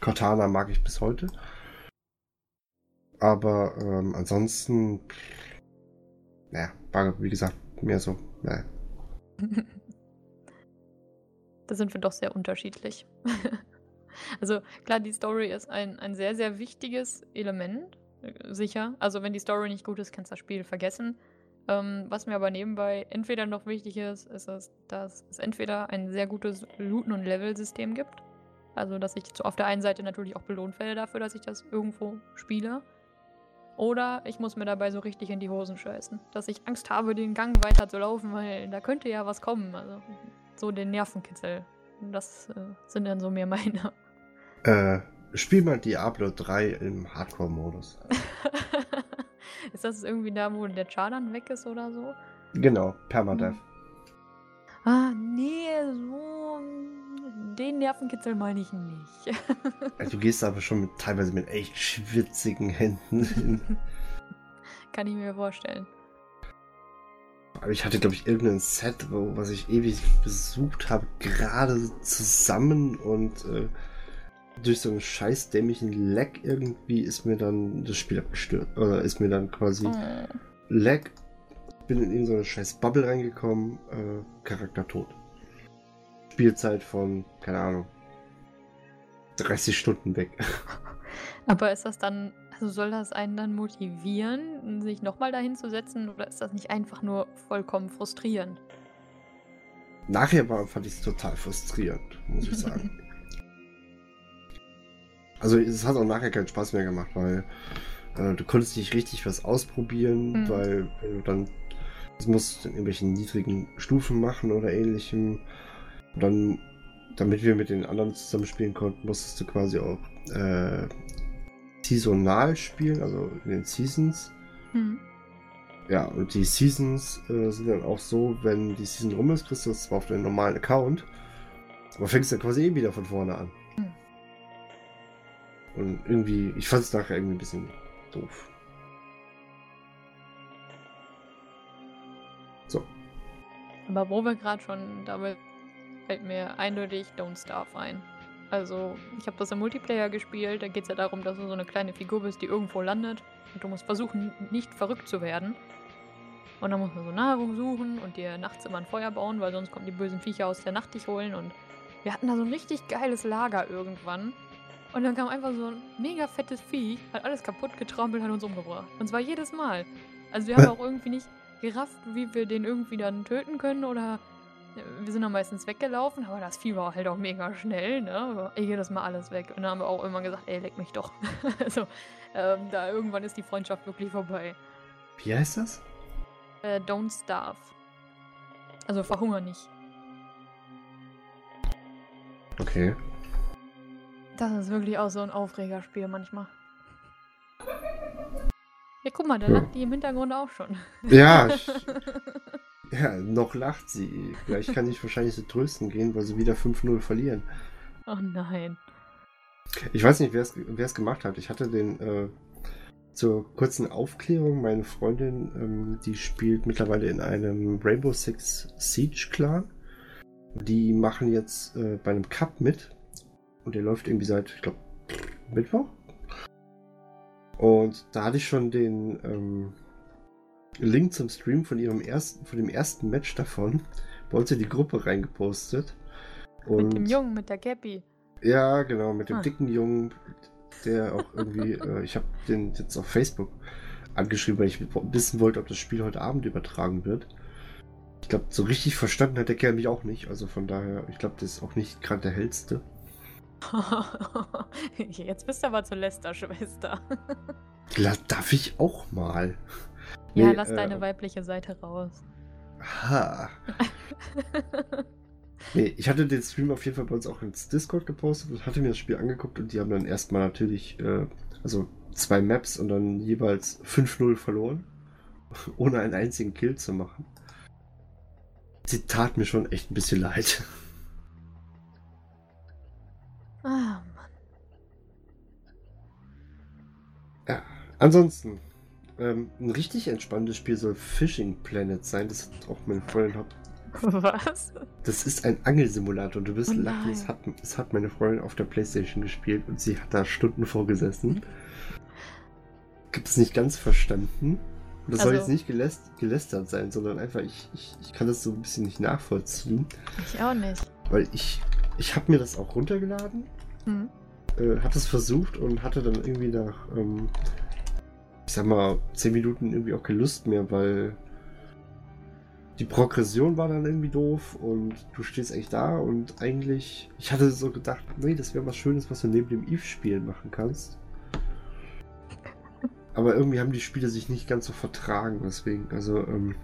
Cortana mag ich bis heute. Aber ähm, ansonsten, naja, war wie gesagt mehr so, naja. Da sind wir doch sehr unterschiedlich. also klar, die Story ist ein, ein sehr, sehr wichtiges Element, äh, sicher. Also wenn die Story nicht gut ist, kannst du das Spiel vergessen. Ähm, was mir aber nebenbei entweder noch wichtig ist, ist es, dass es entweder ein sehr gutes Looten- und Level-System gibt. Also dass ich zu, auf der einen Seite natürlich auch belohnt werde dafür, dass ich das irgendwo spiele. Oder ich muss mir dabei so richtig in die Hosen scheißen. Dass ich Angst habe, den Gang weiter zu laufen, weil da könnte ja was kommen. Also so den Nervenkitzel. Das äh, sind dann so mehr meine. Äh, spiel mal Diablo 3 im Hardcore-Modus. ist das irgendwie da, wo der Char dann weg ist oder so? Genau, Permadeath. Ah, nee, so. Den Nervenkitzel meine ich nicht. Also, du gehst aber schon mit, teilweise mit echt schwitzigen Händen hin. Kann ich mir vorstellen. Aber ich hatte, glaube ich, irgendein Set, wo, was ich ewig besucht habe, gerade zusammen und äh, durch so einen scheiß dämlichen Lag irgendwie ist mir dann das Spiel abgestürzt. Oder ist mir dann quasi Oh. Lag. Bin in irgendeine scheiß Bubble reingekommen, äh, Charakter tot. Spielzeit von, keine Ahnung, 30 Stunden weg. Aber ist das dann, also soll das einen dann motivieren, sich nochmal dahin zu setzen? Oder ist das nicht einfach nur vollkommen frustrierend? Nachher war, fand ich es total frustrierend, muss ich sagen. Also es hat auch nachher keinen Spaß mehr gemacht, weil äh, du konntest nicht richtig was ausprobieren, Mhm. weil wenn du dann das musst du in irgendwelchen niedrigen Stufen machen oder ähnlichem. Und dann, damit wir mit den anderen zusammenspielen konnten, musstest du quasi auch äh, saisonal spielen, also in den Seasons. Hm. Ja, und die Seasons äh, sind dann auch so, wenn die Season rum ist, kriegst du das zwar auf deinen normalen Account, aber fängst dann quasi eh wieder von vorne an. Und irgendwie, ich fand es nachher irgendwie ein bisschen doof. So. Aber wo wir gerade schon dabei fällt mir eindeutig Don't Starve ein. Also, ich habe das im Multiplayer gespielt. Da geht es ja darum, dass du so eine kleine Figur bist, die irgendwo landet. Und du musst versuchen, nicht verrückt zu werden. Und dann musst du so Nahrung suchen und dir nachts immer ein Feuer bauen, weil sonst kommen die bösen Viecher aus der Nacht dich holen. Und wir hatten da so ein richtig geiles Lager irgendwann. Und dann kam einfach so ein mega fettes Vieh, hat alles kaputt getrampelt, hat uns umgebracht. Und zwar jedes Mal. Also wir haben auch irgendwie nicht gerafft, wie wir den irgendwie dann töten können oder wir sind dann meistens weggelaufen, aber das Vieh war halt auch mega schnell, ne? Ey, das mal alles weg. Und dann haben wir auch immer gesagt, ey, leck mich doch. also, ähm, da irgendwann ist die Freundschaft wirklich vorbei. Wie heißt das? Äh, don't starve. Also verhunger nicht. Okay. Das ist wirklich auch so ein Aufregerspiel manchmal. Ja, guck mal, da lacht die im Hintergrund auch schon. Ja, ja, noch lacht sie. Gleich kann ich wahrscheinlich so trösten gehen, weil sie wieder 5-0 verlieren. Oh nein. Ich weiß nicht, wer es gemacht hat. Ich hatte den äh, zur kurzen Aufklärung. Meine Freundin, ähm, die spielt mittlerweile in einem Rainbow Six Siege Clan. Die machen jetzt äh, bei einem Cup mit. Und der läuft irgendwie seit, ich glaube, Mittwoch. Und da hatte ich schon den ähm, Link zum Stream von ihrem ersten, von dem ersten Match davon bei uns in die Gruppe reingepostet. Und mit dem Jungen, mit der Cappy. Ja, genau, mit dem ah. dicken Jungen, der auch irgendwie, äh, ich habe den jetzt auf Facebook angeschrieben, weil ich wissen wollte, ob das Spiel heute Abend übertragen wird. Ich glaube, so richtig verstanden hat der Kerl mich auch nicht. Also von daher, ich glaube, das ist auch nicht gerade der hellste. Jetzt bist du aber zur Lester-Schwester. Darf ich auch mal? Ja, nee, lass äh, deine weibliche Seite raus. Ha. nee, ich hatte den Stream auf jeden Fall bei uns auch ins Discord gepostet und hatte mir das Spiel angeguckt und die haben dann erstmal natürlich, äh, also zwei Maps und dann jeweils 5-0 verloren, ohne einen einzigen Kill zu machen. Sie tat mir schon echt ein bisschen leid. Ansonsten, ähm, ein richtig entspanntes Spiel soll Fishing Planet sein. Das hat auch meine Freundin hat. Was? Das ist ein Angelsimulator und du wirst oh lachen, es hat, es hat meine Freundin auf der Playstation gespielt und sie hat da Stunden vorgesessen. Gibt es nicht ganz verstanden. Das also, soll jetzt nicht geläst gelästert sein, sondern einfach, ich, ich, ich kann das so ein bisschen nicht nachvollziehen. Ich auch nicht. Weil ich ich habe mir das auch runtergeladen, mhm. äh, hatte es versucht und hatte dann irgendwie nach, ähm, ich sag mal, 10 Minuten irgendwie auch keine Lust mehr, weil die Progression war dann irgendwie doof und du stehst echt da und eigentlich, ich hatte so gedacht, nee, das wäre was Schönes, was du neben dem Eve-Spielen machen kannst. Aber irgendwie haben die Spiele sich nicht ganz so vertragen, deswegen, also, ähm,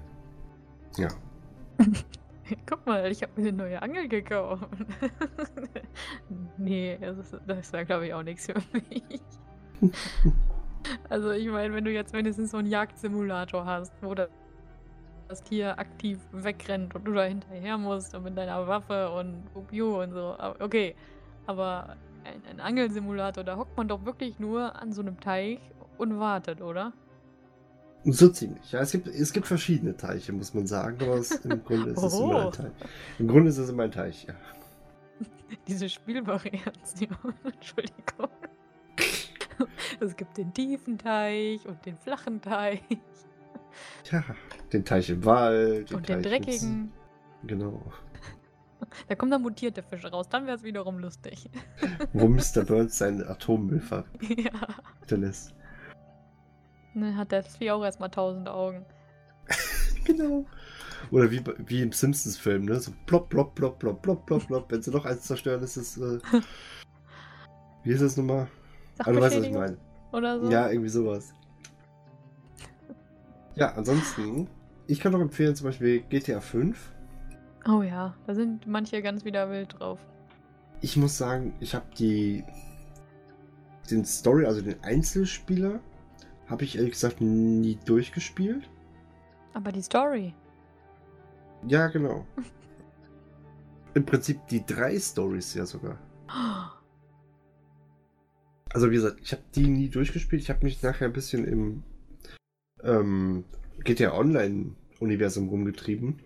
ja. Guck mal, ich habe mir eine neue Angel gekauft. nee, das, das wäre, glaube ich, auch nichts für mich. also, ich meine, wenn du jetzt wenigstens so einen Jagdsimulator hast, wo das Tier aktiv wegrennt und du da hinterher musst und mit deiner Waffe und Piu und so. Okay, aber ein, ein Angelsimulator, da hockt man doch wirklich nur an so einem Teich und wartet, oder? So ziemlich. Ja, es gibt, es gibt verschiedene Teiche, muss man sagen, aber es, im Grunde ist es immer ein Teich. Im Grunde ist es immer ein Teich, ja. Diese Spielvariation, Entschuldigung. Es gibt den tiefen Teich und den flachen Teich. Ja, den Teich im Wald. Den und Teich den dreckigen. Genau. Da kommen dann mutierte Fische raus, dann wäre es wiederum lustig. Wo Mr. Burns seinen Atommüll verlässt. Ja. Ne, hat der Vieh auch erstmal tausend Augen. genau. Oder wie, wie im Simpsons-Film, ne? So plopp, plopp, plopp, plopp, plopp, plopp, plopp. Wenn sie noch eins zerstören, ist es. Äh, wie ist das nochmal? Ah, du weißt, was ich meine. Oder so. Ja, irgendwie sowas. Ja, ansonsten, ich kann noch empfehlen, zum Beispiel GTA 5. Oh ja, da sind manche ganz wieder wild drauf. Ich muss sagen, ich habe die den Story, also den Einzelspieler, habe ich ehrlich gesagt nie durchgespielt. Aber die Story. Ja, genau. Im Prinzip die drei Stories ja sogar. Also wie gesagt, ich habe die nie durchgespielt. Ich habe mich nachher ein bisschen im ähm, GTA Online-Universum rumgetrieben.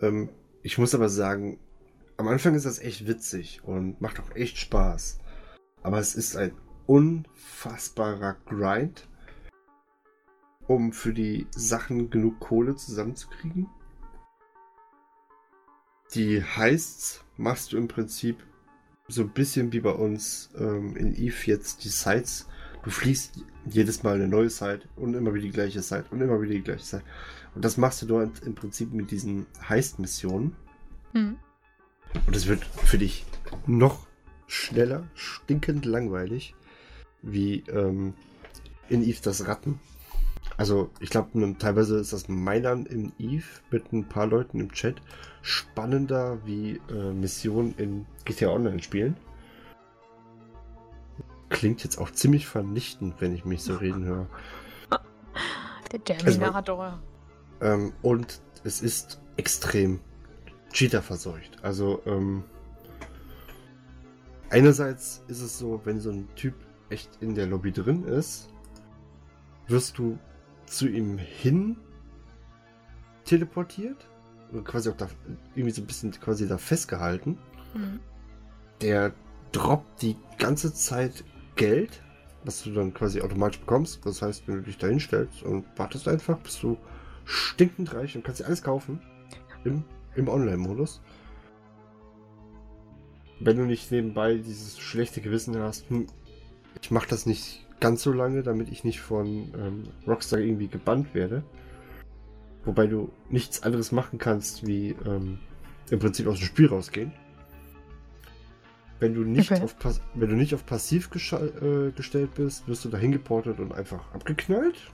Ähm, ich muss aber sagen, am Anfang ist das echt witzig und macht auch echt Spaß. Aber es ist ein unfassbarer Grind, um für die Sachen genug Kohle zusammenzukriegen. Die Heists machst du im Prinzip so ein bisschen wie bei uns ähm, in Eve jetzt die Sites. Du fliegst jedes Mal eine neue Site und immer wieder die gleiche Site und immer wieder die gleiche Site. Und das machst du dort im Prinzip mit diesen Heist-Missionen. Hm. Und es wird für dich noch schneller, stinkend langweilig, wie ähm, in Eve das Ratten. Also, ich glaube, teilweise ist das Meilern in Eve mit ein paar Leuten im Chat spannender wie äh, Missionen in GTA Online spielen. Klingt jetzt auch ziemlich vernichtend, wenn ich mich so reden höre. Der Terminator. Also, ähm, und es ist extrem Cheater verseucht. Also, ähm, einerseits ist es so, wenn so ein Typ echt in der Lobby drin ist, wirst du zu ihm hin teleportiert und quasi auch da irgendwie so ein bisschen quasi da festgehalten. Hm. Der droppt die ganze Zeit Geld, was du dann quasi automatisch bekommst. Das heißt, wenn du dich da hinstellst und wartest einfach, bist du stinkend reich und kannst dir alles kaufen im, im Online-Modus. Wenn du nicht nebenbei dieses schlechte Gewissen hast, hm, ich mache das nicht ganz so lange, damit ich nicht von ähm, Rockstar irgendwie gebannt werde. Wobei du nichts anderes machen kannst, wie ähm, im Prinzip aus dem Spiel rausgehen. Wenn du nicht, Okay. auf, wenn du nicht auf passiv äh, gestellt bist, wirst du dahin geportet und einfach abgeknallt.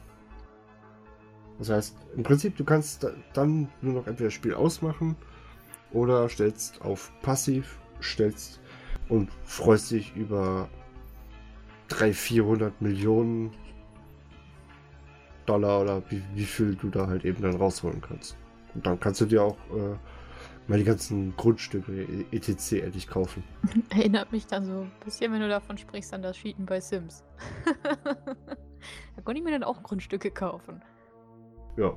Das heißt, im Prinzip, du kannst da, dann nur noch entweder das Spiel ausmachen oder stellst auf passiv, stellst und freust dich über 300, 400 Millionen Dollar oder wie, wie viel du da halt eben dann rausholen kannst. Und dann kannst du dir auch äh, mal die ganzen Grundstücke etc. ehrlich kaufen. Erinnert mich dann so ein bisschen, wenn du davon sprichst, an das Cheaten bei Sims. da konnte ich mir dann auch Grundstücke kaufen. Ja.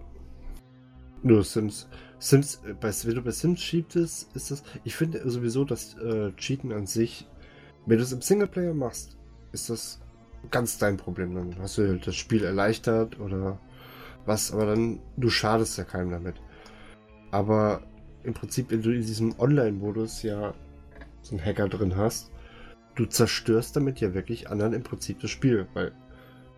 Nur Sims. Sims, äh, bei, wenn du bei Sims cheatest, ist das. Ich finde sowieso, dass äh, Cheaten an sich, wenn du es im Singleplayer machst, ist das ganz dein Problem. Dann hast du das Spiel erleichtert oder was, aber dann, du schadest ja keinem damit. Aber im Prinzip, wenn du in diesem Online-Modus ja so einen Hacker drin hast, du zerstörst damit ja wirklich anderen im Prinzip das Spiel, weil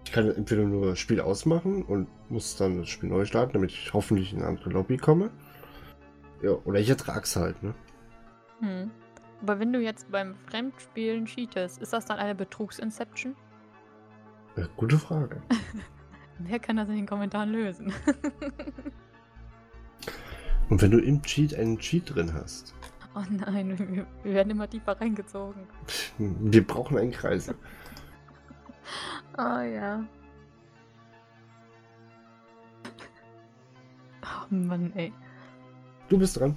ich kann entweder nur das Spiel ausmachen und muss dann das Spiel neu starten, damit ich hoffentlich in eine andere Lobby komme. Ja, oder ich ertrag's halt, ne? Hm. Aber wenn du jetzt beim Fremdspielen cheatest, ist das dann eine Betrugsinception? Ja, gute Frage. Wer kann das in den Kommentaren lösen? Und wenn du im Cheat einen Cheat drin hast, oh nein, wir, wir werden immer tiefer reingezogen. wir brauchen einen Kreisel. Ah ja. Oh Mann, ey. Du bist dran.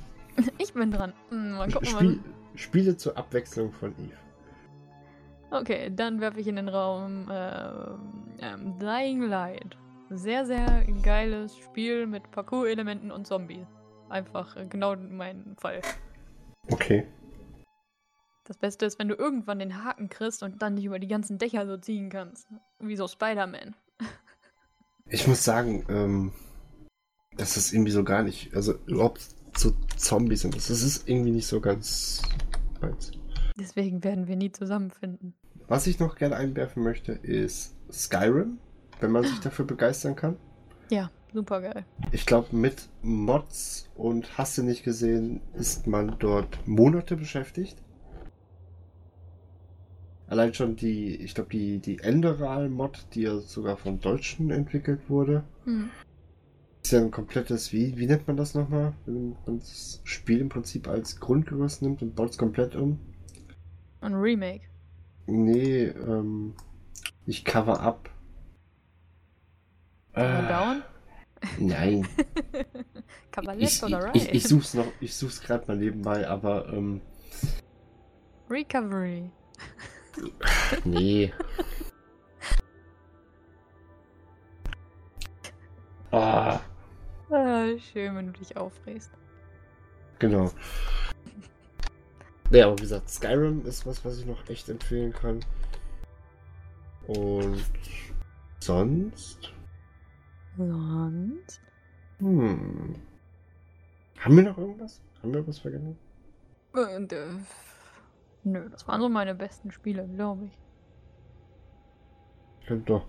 Ich bin dran. Mal gucken, Spiel, Spiele zur Abwechslung von Eve. Okay, dann werfe ich in den Raum ähm, ähm, Dying Light. Sehr, sehr geiles Spiel mit Parkour-Elementen und Zombie. Einfach äh, genau mein Fall. Okay. Das Beste ist, wenn du irgendwann den Haken kriegst und dann dich über die ganzen Dächer so ziehen kannst. Wie so Spider-Man. Ich muss sagen, ähm, das ist irgendwie so gar nicht, also überhaupt so Zombies und das, das ist irgendwie nicht so ganz meins. Deswegen werden wir nie zusammenfinden. Was ich noch gerne einwerfen möchte, ist Skyrim, wenn man sich dafür begeistern kann. Ja, super geil. Ich glaube, mit Mods und hast du nicht gesehen, ist man dort Monate beschäftigt. Allein schon die, ich glaube, die, die Enderal-Mod, die ja sogar von Deutschen entwickelt wurde, Hm. Ist ja ein komplettes, wie, wie nennt man das nochmal? Wenn man das Spiel im Prinzip als Grundgerüst nimmt und baut es komplett um. Und Remake. Nee, ähm, nicht Cover-Up. Cover Down? Nein. Cover Ich, Left oder Right? ich, ich such's noch, ich such's gerade mal nebenbei, aber ähm, Recovery. nee. Ah, Ah, schön, wenn du dich aufregst. genau. Ja, aber wie gesagt, Skyrim ist was, was ich noch echt empfehlen kann. Und sonst? Sonst? Hm. Haben wir noch irgendwas? Haben wir was vergessen? Und, äh, nö, das waren so meine besten Spiele, glaube ich. Ich könnte doch.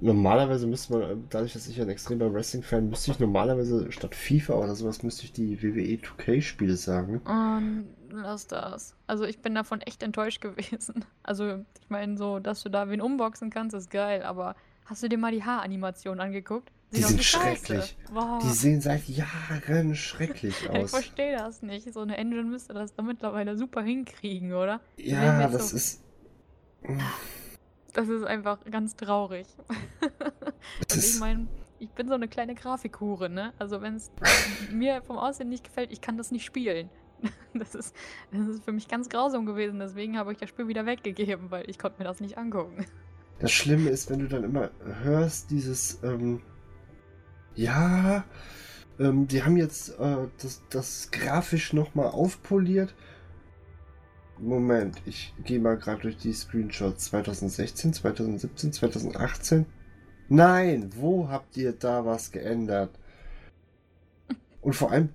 Normalerweise müsste man, dadurch, dass ich ein extremer Wrestling-Fan, müsste ich normalerweise statt FIFA oder sowas, müsste ich die WWE 2K-Spiele sagen. Und lass das. Also ich bin davon echt enttäuscht gewesen. Also ich meine so, dass du da wen unboxen kannst, ist geil, aber hast du dir mal die Haaranimation angeguckt? Die Sieht sind wie Scheiße. schrecklich. Boah. Die sehen seit Jahren schrecklich Ich aus. verstehe das nicht. So eine Engine müsste das da mittlerweile super hinkriegen, oder? Ja, das so- ist. Das ist einfach ganz traurig. Und ich meine, ich bin so eine kleine Grafikhure, ne? Also wenn es mir vom Aussehen nicht gefällt, ich kann das nicht spielen. Das ist, das ist für mich ganz grausam gewesen, deswegen habe ich das Spiel wieder weggegeben, weil ich konnte mir das nicht angucken. Das Schlimme ist, wenn du dann immer hörst, dieses, ähm, ja, ähm, die haben jetzt äh, das, das grafisch nochmal aufpoliert. Moment, ich gehe mal gerade durch die Screenshots 2016, 2017, 2018. Nein, wo habt ihr da was geändert? Und vor allem,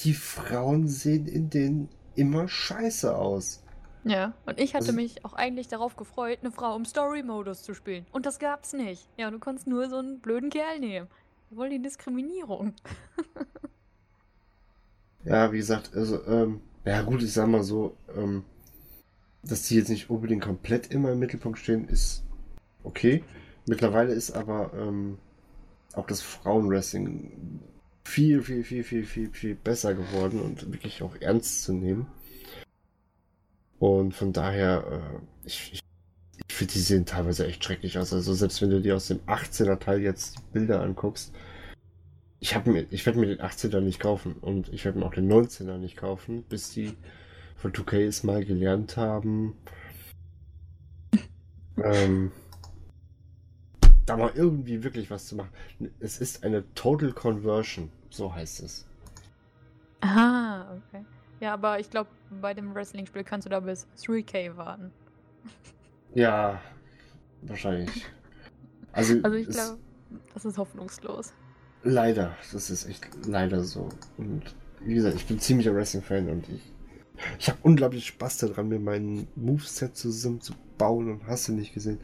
die Frauen sehen in denen immer scheiße aus. Ja, und ich hatte Also- mich auch eigentlich darauf gefreut, eine Frau im Story-Modus zu spielen. Und das gab's nicht. Ja, du konntest nur so einen blöden Kerl nehmen. Wir wollen die Diskriminierung. Ja, wie gesagt, also, ähm, ja gut, ich sag mal so, ähm, dass die jetzt nicht unbedingt komplett immer im Mittelpunkt stehen, ist okay. Mittlerweile ist aber ähm, auch das Frauenwrestling viel, viel, viel, viel, viel, viel besser geworden und wirklich auch ernst zu nehmen. Und von daher, äh, ich, ich, ich finde, die sehen teilweise echt schrecklich aus. Also selbst wenn du dir aus dem 18er Teil jetzt Bilder anguckst, ich habe mir, ich werde mir den 18er nicht kaufen und ich werde mir auch den 19er nicht kaufen, bis die von 2K es mal gelernt haben, ähm, da mal irgendwie wirklich was zu machen. Es ist eine Total Conversion, so heißt es. Ah, okay. Ja, aber ich glaube, bei dem Wrestling-Spiel kannst du da bis 3K warten. Ja, wahrscheinlich. Also, Also ich glaube, das ist hoffnungslos. Leider, das ist echt leider so. Und wie gesagt, ich bin ziemlicher Wrestling-Fan und ich, ich habe unglaublich Spaß daran, mir meinen Moveset zusammenzubauen und hast du nicht gesehen.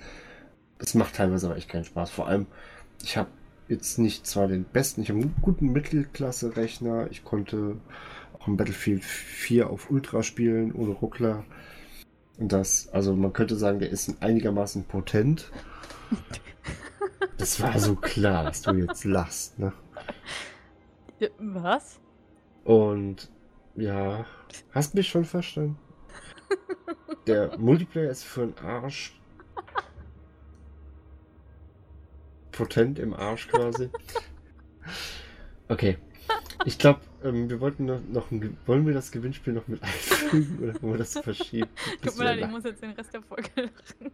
Es macht teilweise aber echt keinen Spaß. Vor allem, ich habe jetzt nicht zwar den besten, ich habe einen guten Mittelklasse-Rechner. Ich konnte auch im Battlefield 4 auf Ultra spielen, ohne Ruckler. Und das, also man könnte sagen, der ist einigermaßen potent. Das war so klar, dass du jetzt lachst, ne? Was? Und ja, hast mich schon verstanden. Der Multiplayer ist für den Arsch. Potent im Arsch quasi. Okay. Ich glaube, ähm, wir wollten noch, noch ein, wollen wir das Gewinnspiel noch mit einfügen oder wollen wir das verschieben? Tut mir leid, ich muss jetzt den Rest der Folge lachen.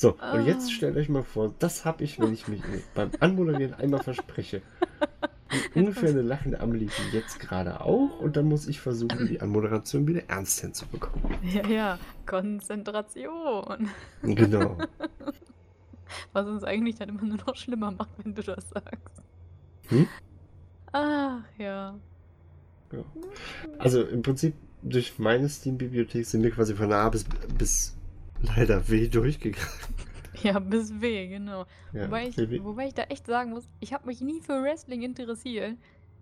So, und Ah. jetzt stellt euch mal vor, das habe ich, wenn ich mich beim Anmoderieren einmal verspreche. Und ungefähr eine lachende Amelie wie jetzt gerade auch. Und dann muss ich versuchen, die Anmoderation wieder ernst hinzubekommen. Ja, ja, Konzentration. Genau. Was uns eigentlich dann immer nur noch schlimmer macht, wenn du das sagst. Hm? Ach, ja. Ja. Also im Prinzip durch meine Steam-Bibliothek sind wir quasi von A bis, bis leider W durchgegangen. Ja, bis weh, genau. Ja, wobei, ich, wobei ich da echt sagen muss, ich habe mich nie für Wrestling interessiert.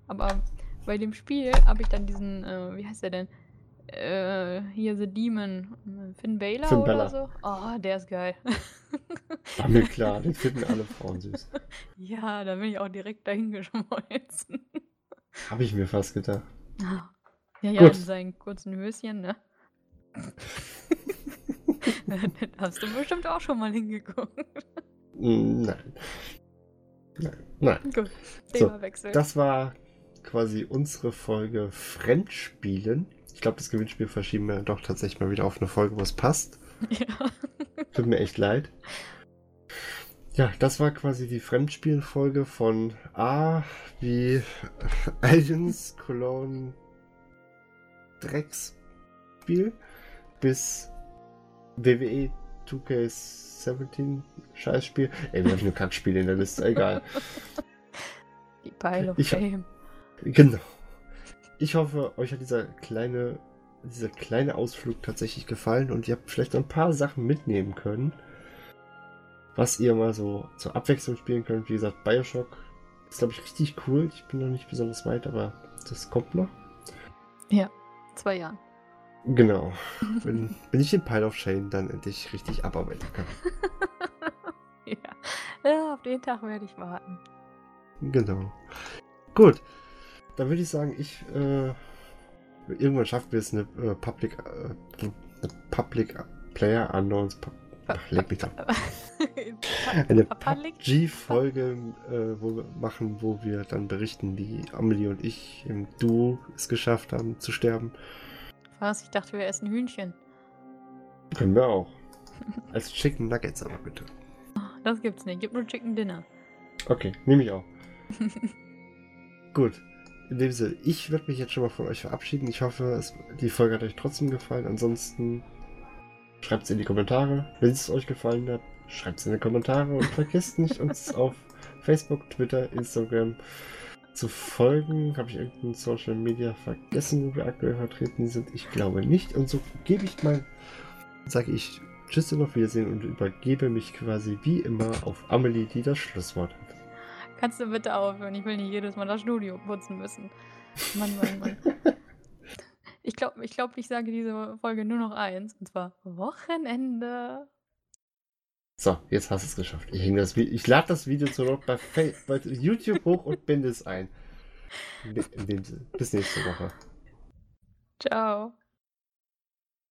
Aber bei dem Spiel habe ich dann diesen, äh, wie heißt der denn? Äh, hier The Demon. äh, Finn Balor Finn oder so? Oh, der ist geil. War mir klar, den finden alle Frauen süß. ja, da bin ich auch direkt dahin geschmolzen. Habe ich mir fast gedacht. Ja, ja, Gut. in seinen kurzen Höschen, ne? hast du bestimmt auch schon mal hingeguckt. Nein. Nein. Nein. Gut, So, Themawechsel. Das war quasi unsere Folge Fremdspielen. Ich glaube, das Gewinnspiel verschieben wir doch tatsächlich mal wieder auf eine Folge, wo es passt. ja. Tut mir echt leid. Ja, das war quasi die Fremdspielen-Folge von A wie Aliens Cologne Drecksspiel bis WWE 2K17 Scheißspiel. Ey, wir haben nur Kackspiele in der Liste, egal. Die Pile of Ich Fame. Genau. Ich hoffe, euch hat dieser kleine, dieser kleine Ausflug tatsächlich gefallen und ihr habt vielleicht ein paar Sachen mitnehmen können. was ihr mal so zur Abwechslung spielen könnt. Wie gesagt, Bioshock ist, glaube ich, richtig cool. Ich bin noch nicht besonders weit, aber das kommt noch. Ja, zwei Jahren. Genau. Wenn, wenn ich den Pile of Shame dann endlich richtig abarbeiten kann. ja. ja, auf den Tag werde ich warten. Genau. Gut. Dann würde ich sagen, ich äh, irgendwann schaffen wir es eine äh, Public äh, eine Public Player Unknowns Ach, leg mich da. Eine PUBG-Folge, äh, wo wir machen, wo wir dann berichten, wie Amelie und ich im Duo es geschafft haben zu sterben. Was? Ich dachte, wir essen Hühnchen. Können wir auch. Als Chicken Nuggets aber bitte. Das gibt's nicht. Gibt nur Chicken Dinner. Okay, nehme ich auch. Gut. In dem Sinne, ich werde mich jetzt schon mal von euch verabschieden. Ich hoffe, es, die Folge hat euch trotzdem gefallen. Ansonsten schreibt es in die Kommentare. Wenn es euch gefallen hat, schreibt es in die Kommentare und vergesst nicht, uns auf Facebook, Twitter, Instagram zu folgen. Habe ich irgendein Social Media vergessen, wo wir aktuell vertreten sind? Ich glaube nicht. Und so gebe ich mal, sage ich Tschüss und auf Wiedersehen und übergebe mich quasi wie immer auf Amelie, die das Schlusswort hat. Kannst du bitte aufhören? Ich will nicht jedes Mal das Studio putzen müssen. Mann, Mann, Mann. Ich glaube, ich, glaub, ich sage diese Folge nur noch eins, und zwar Wochenende. So, jetzt hast du es geschafft. Ich, ich lade das Video zur Not bei, bei YouTube hoch und binde es ein. Bis nächste Woche. Ciao.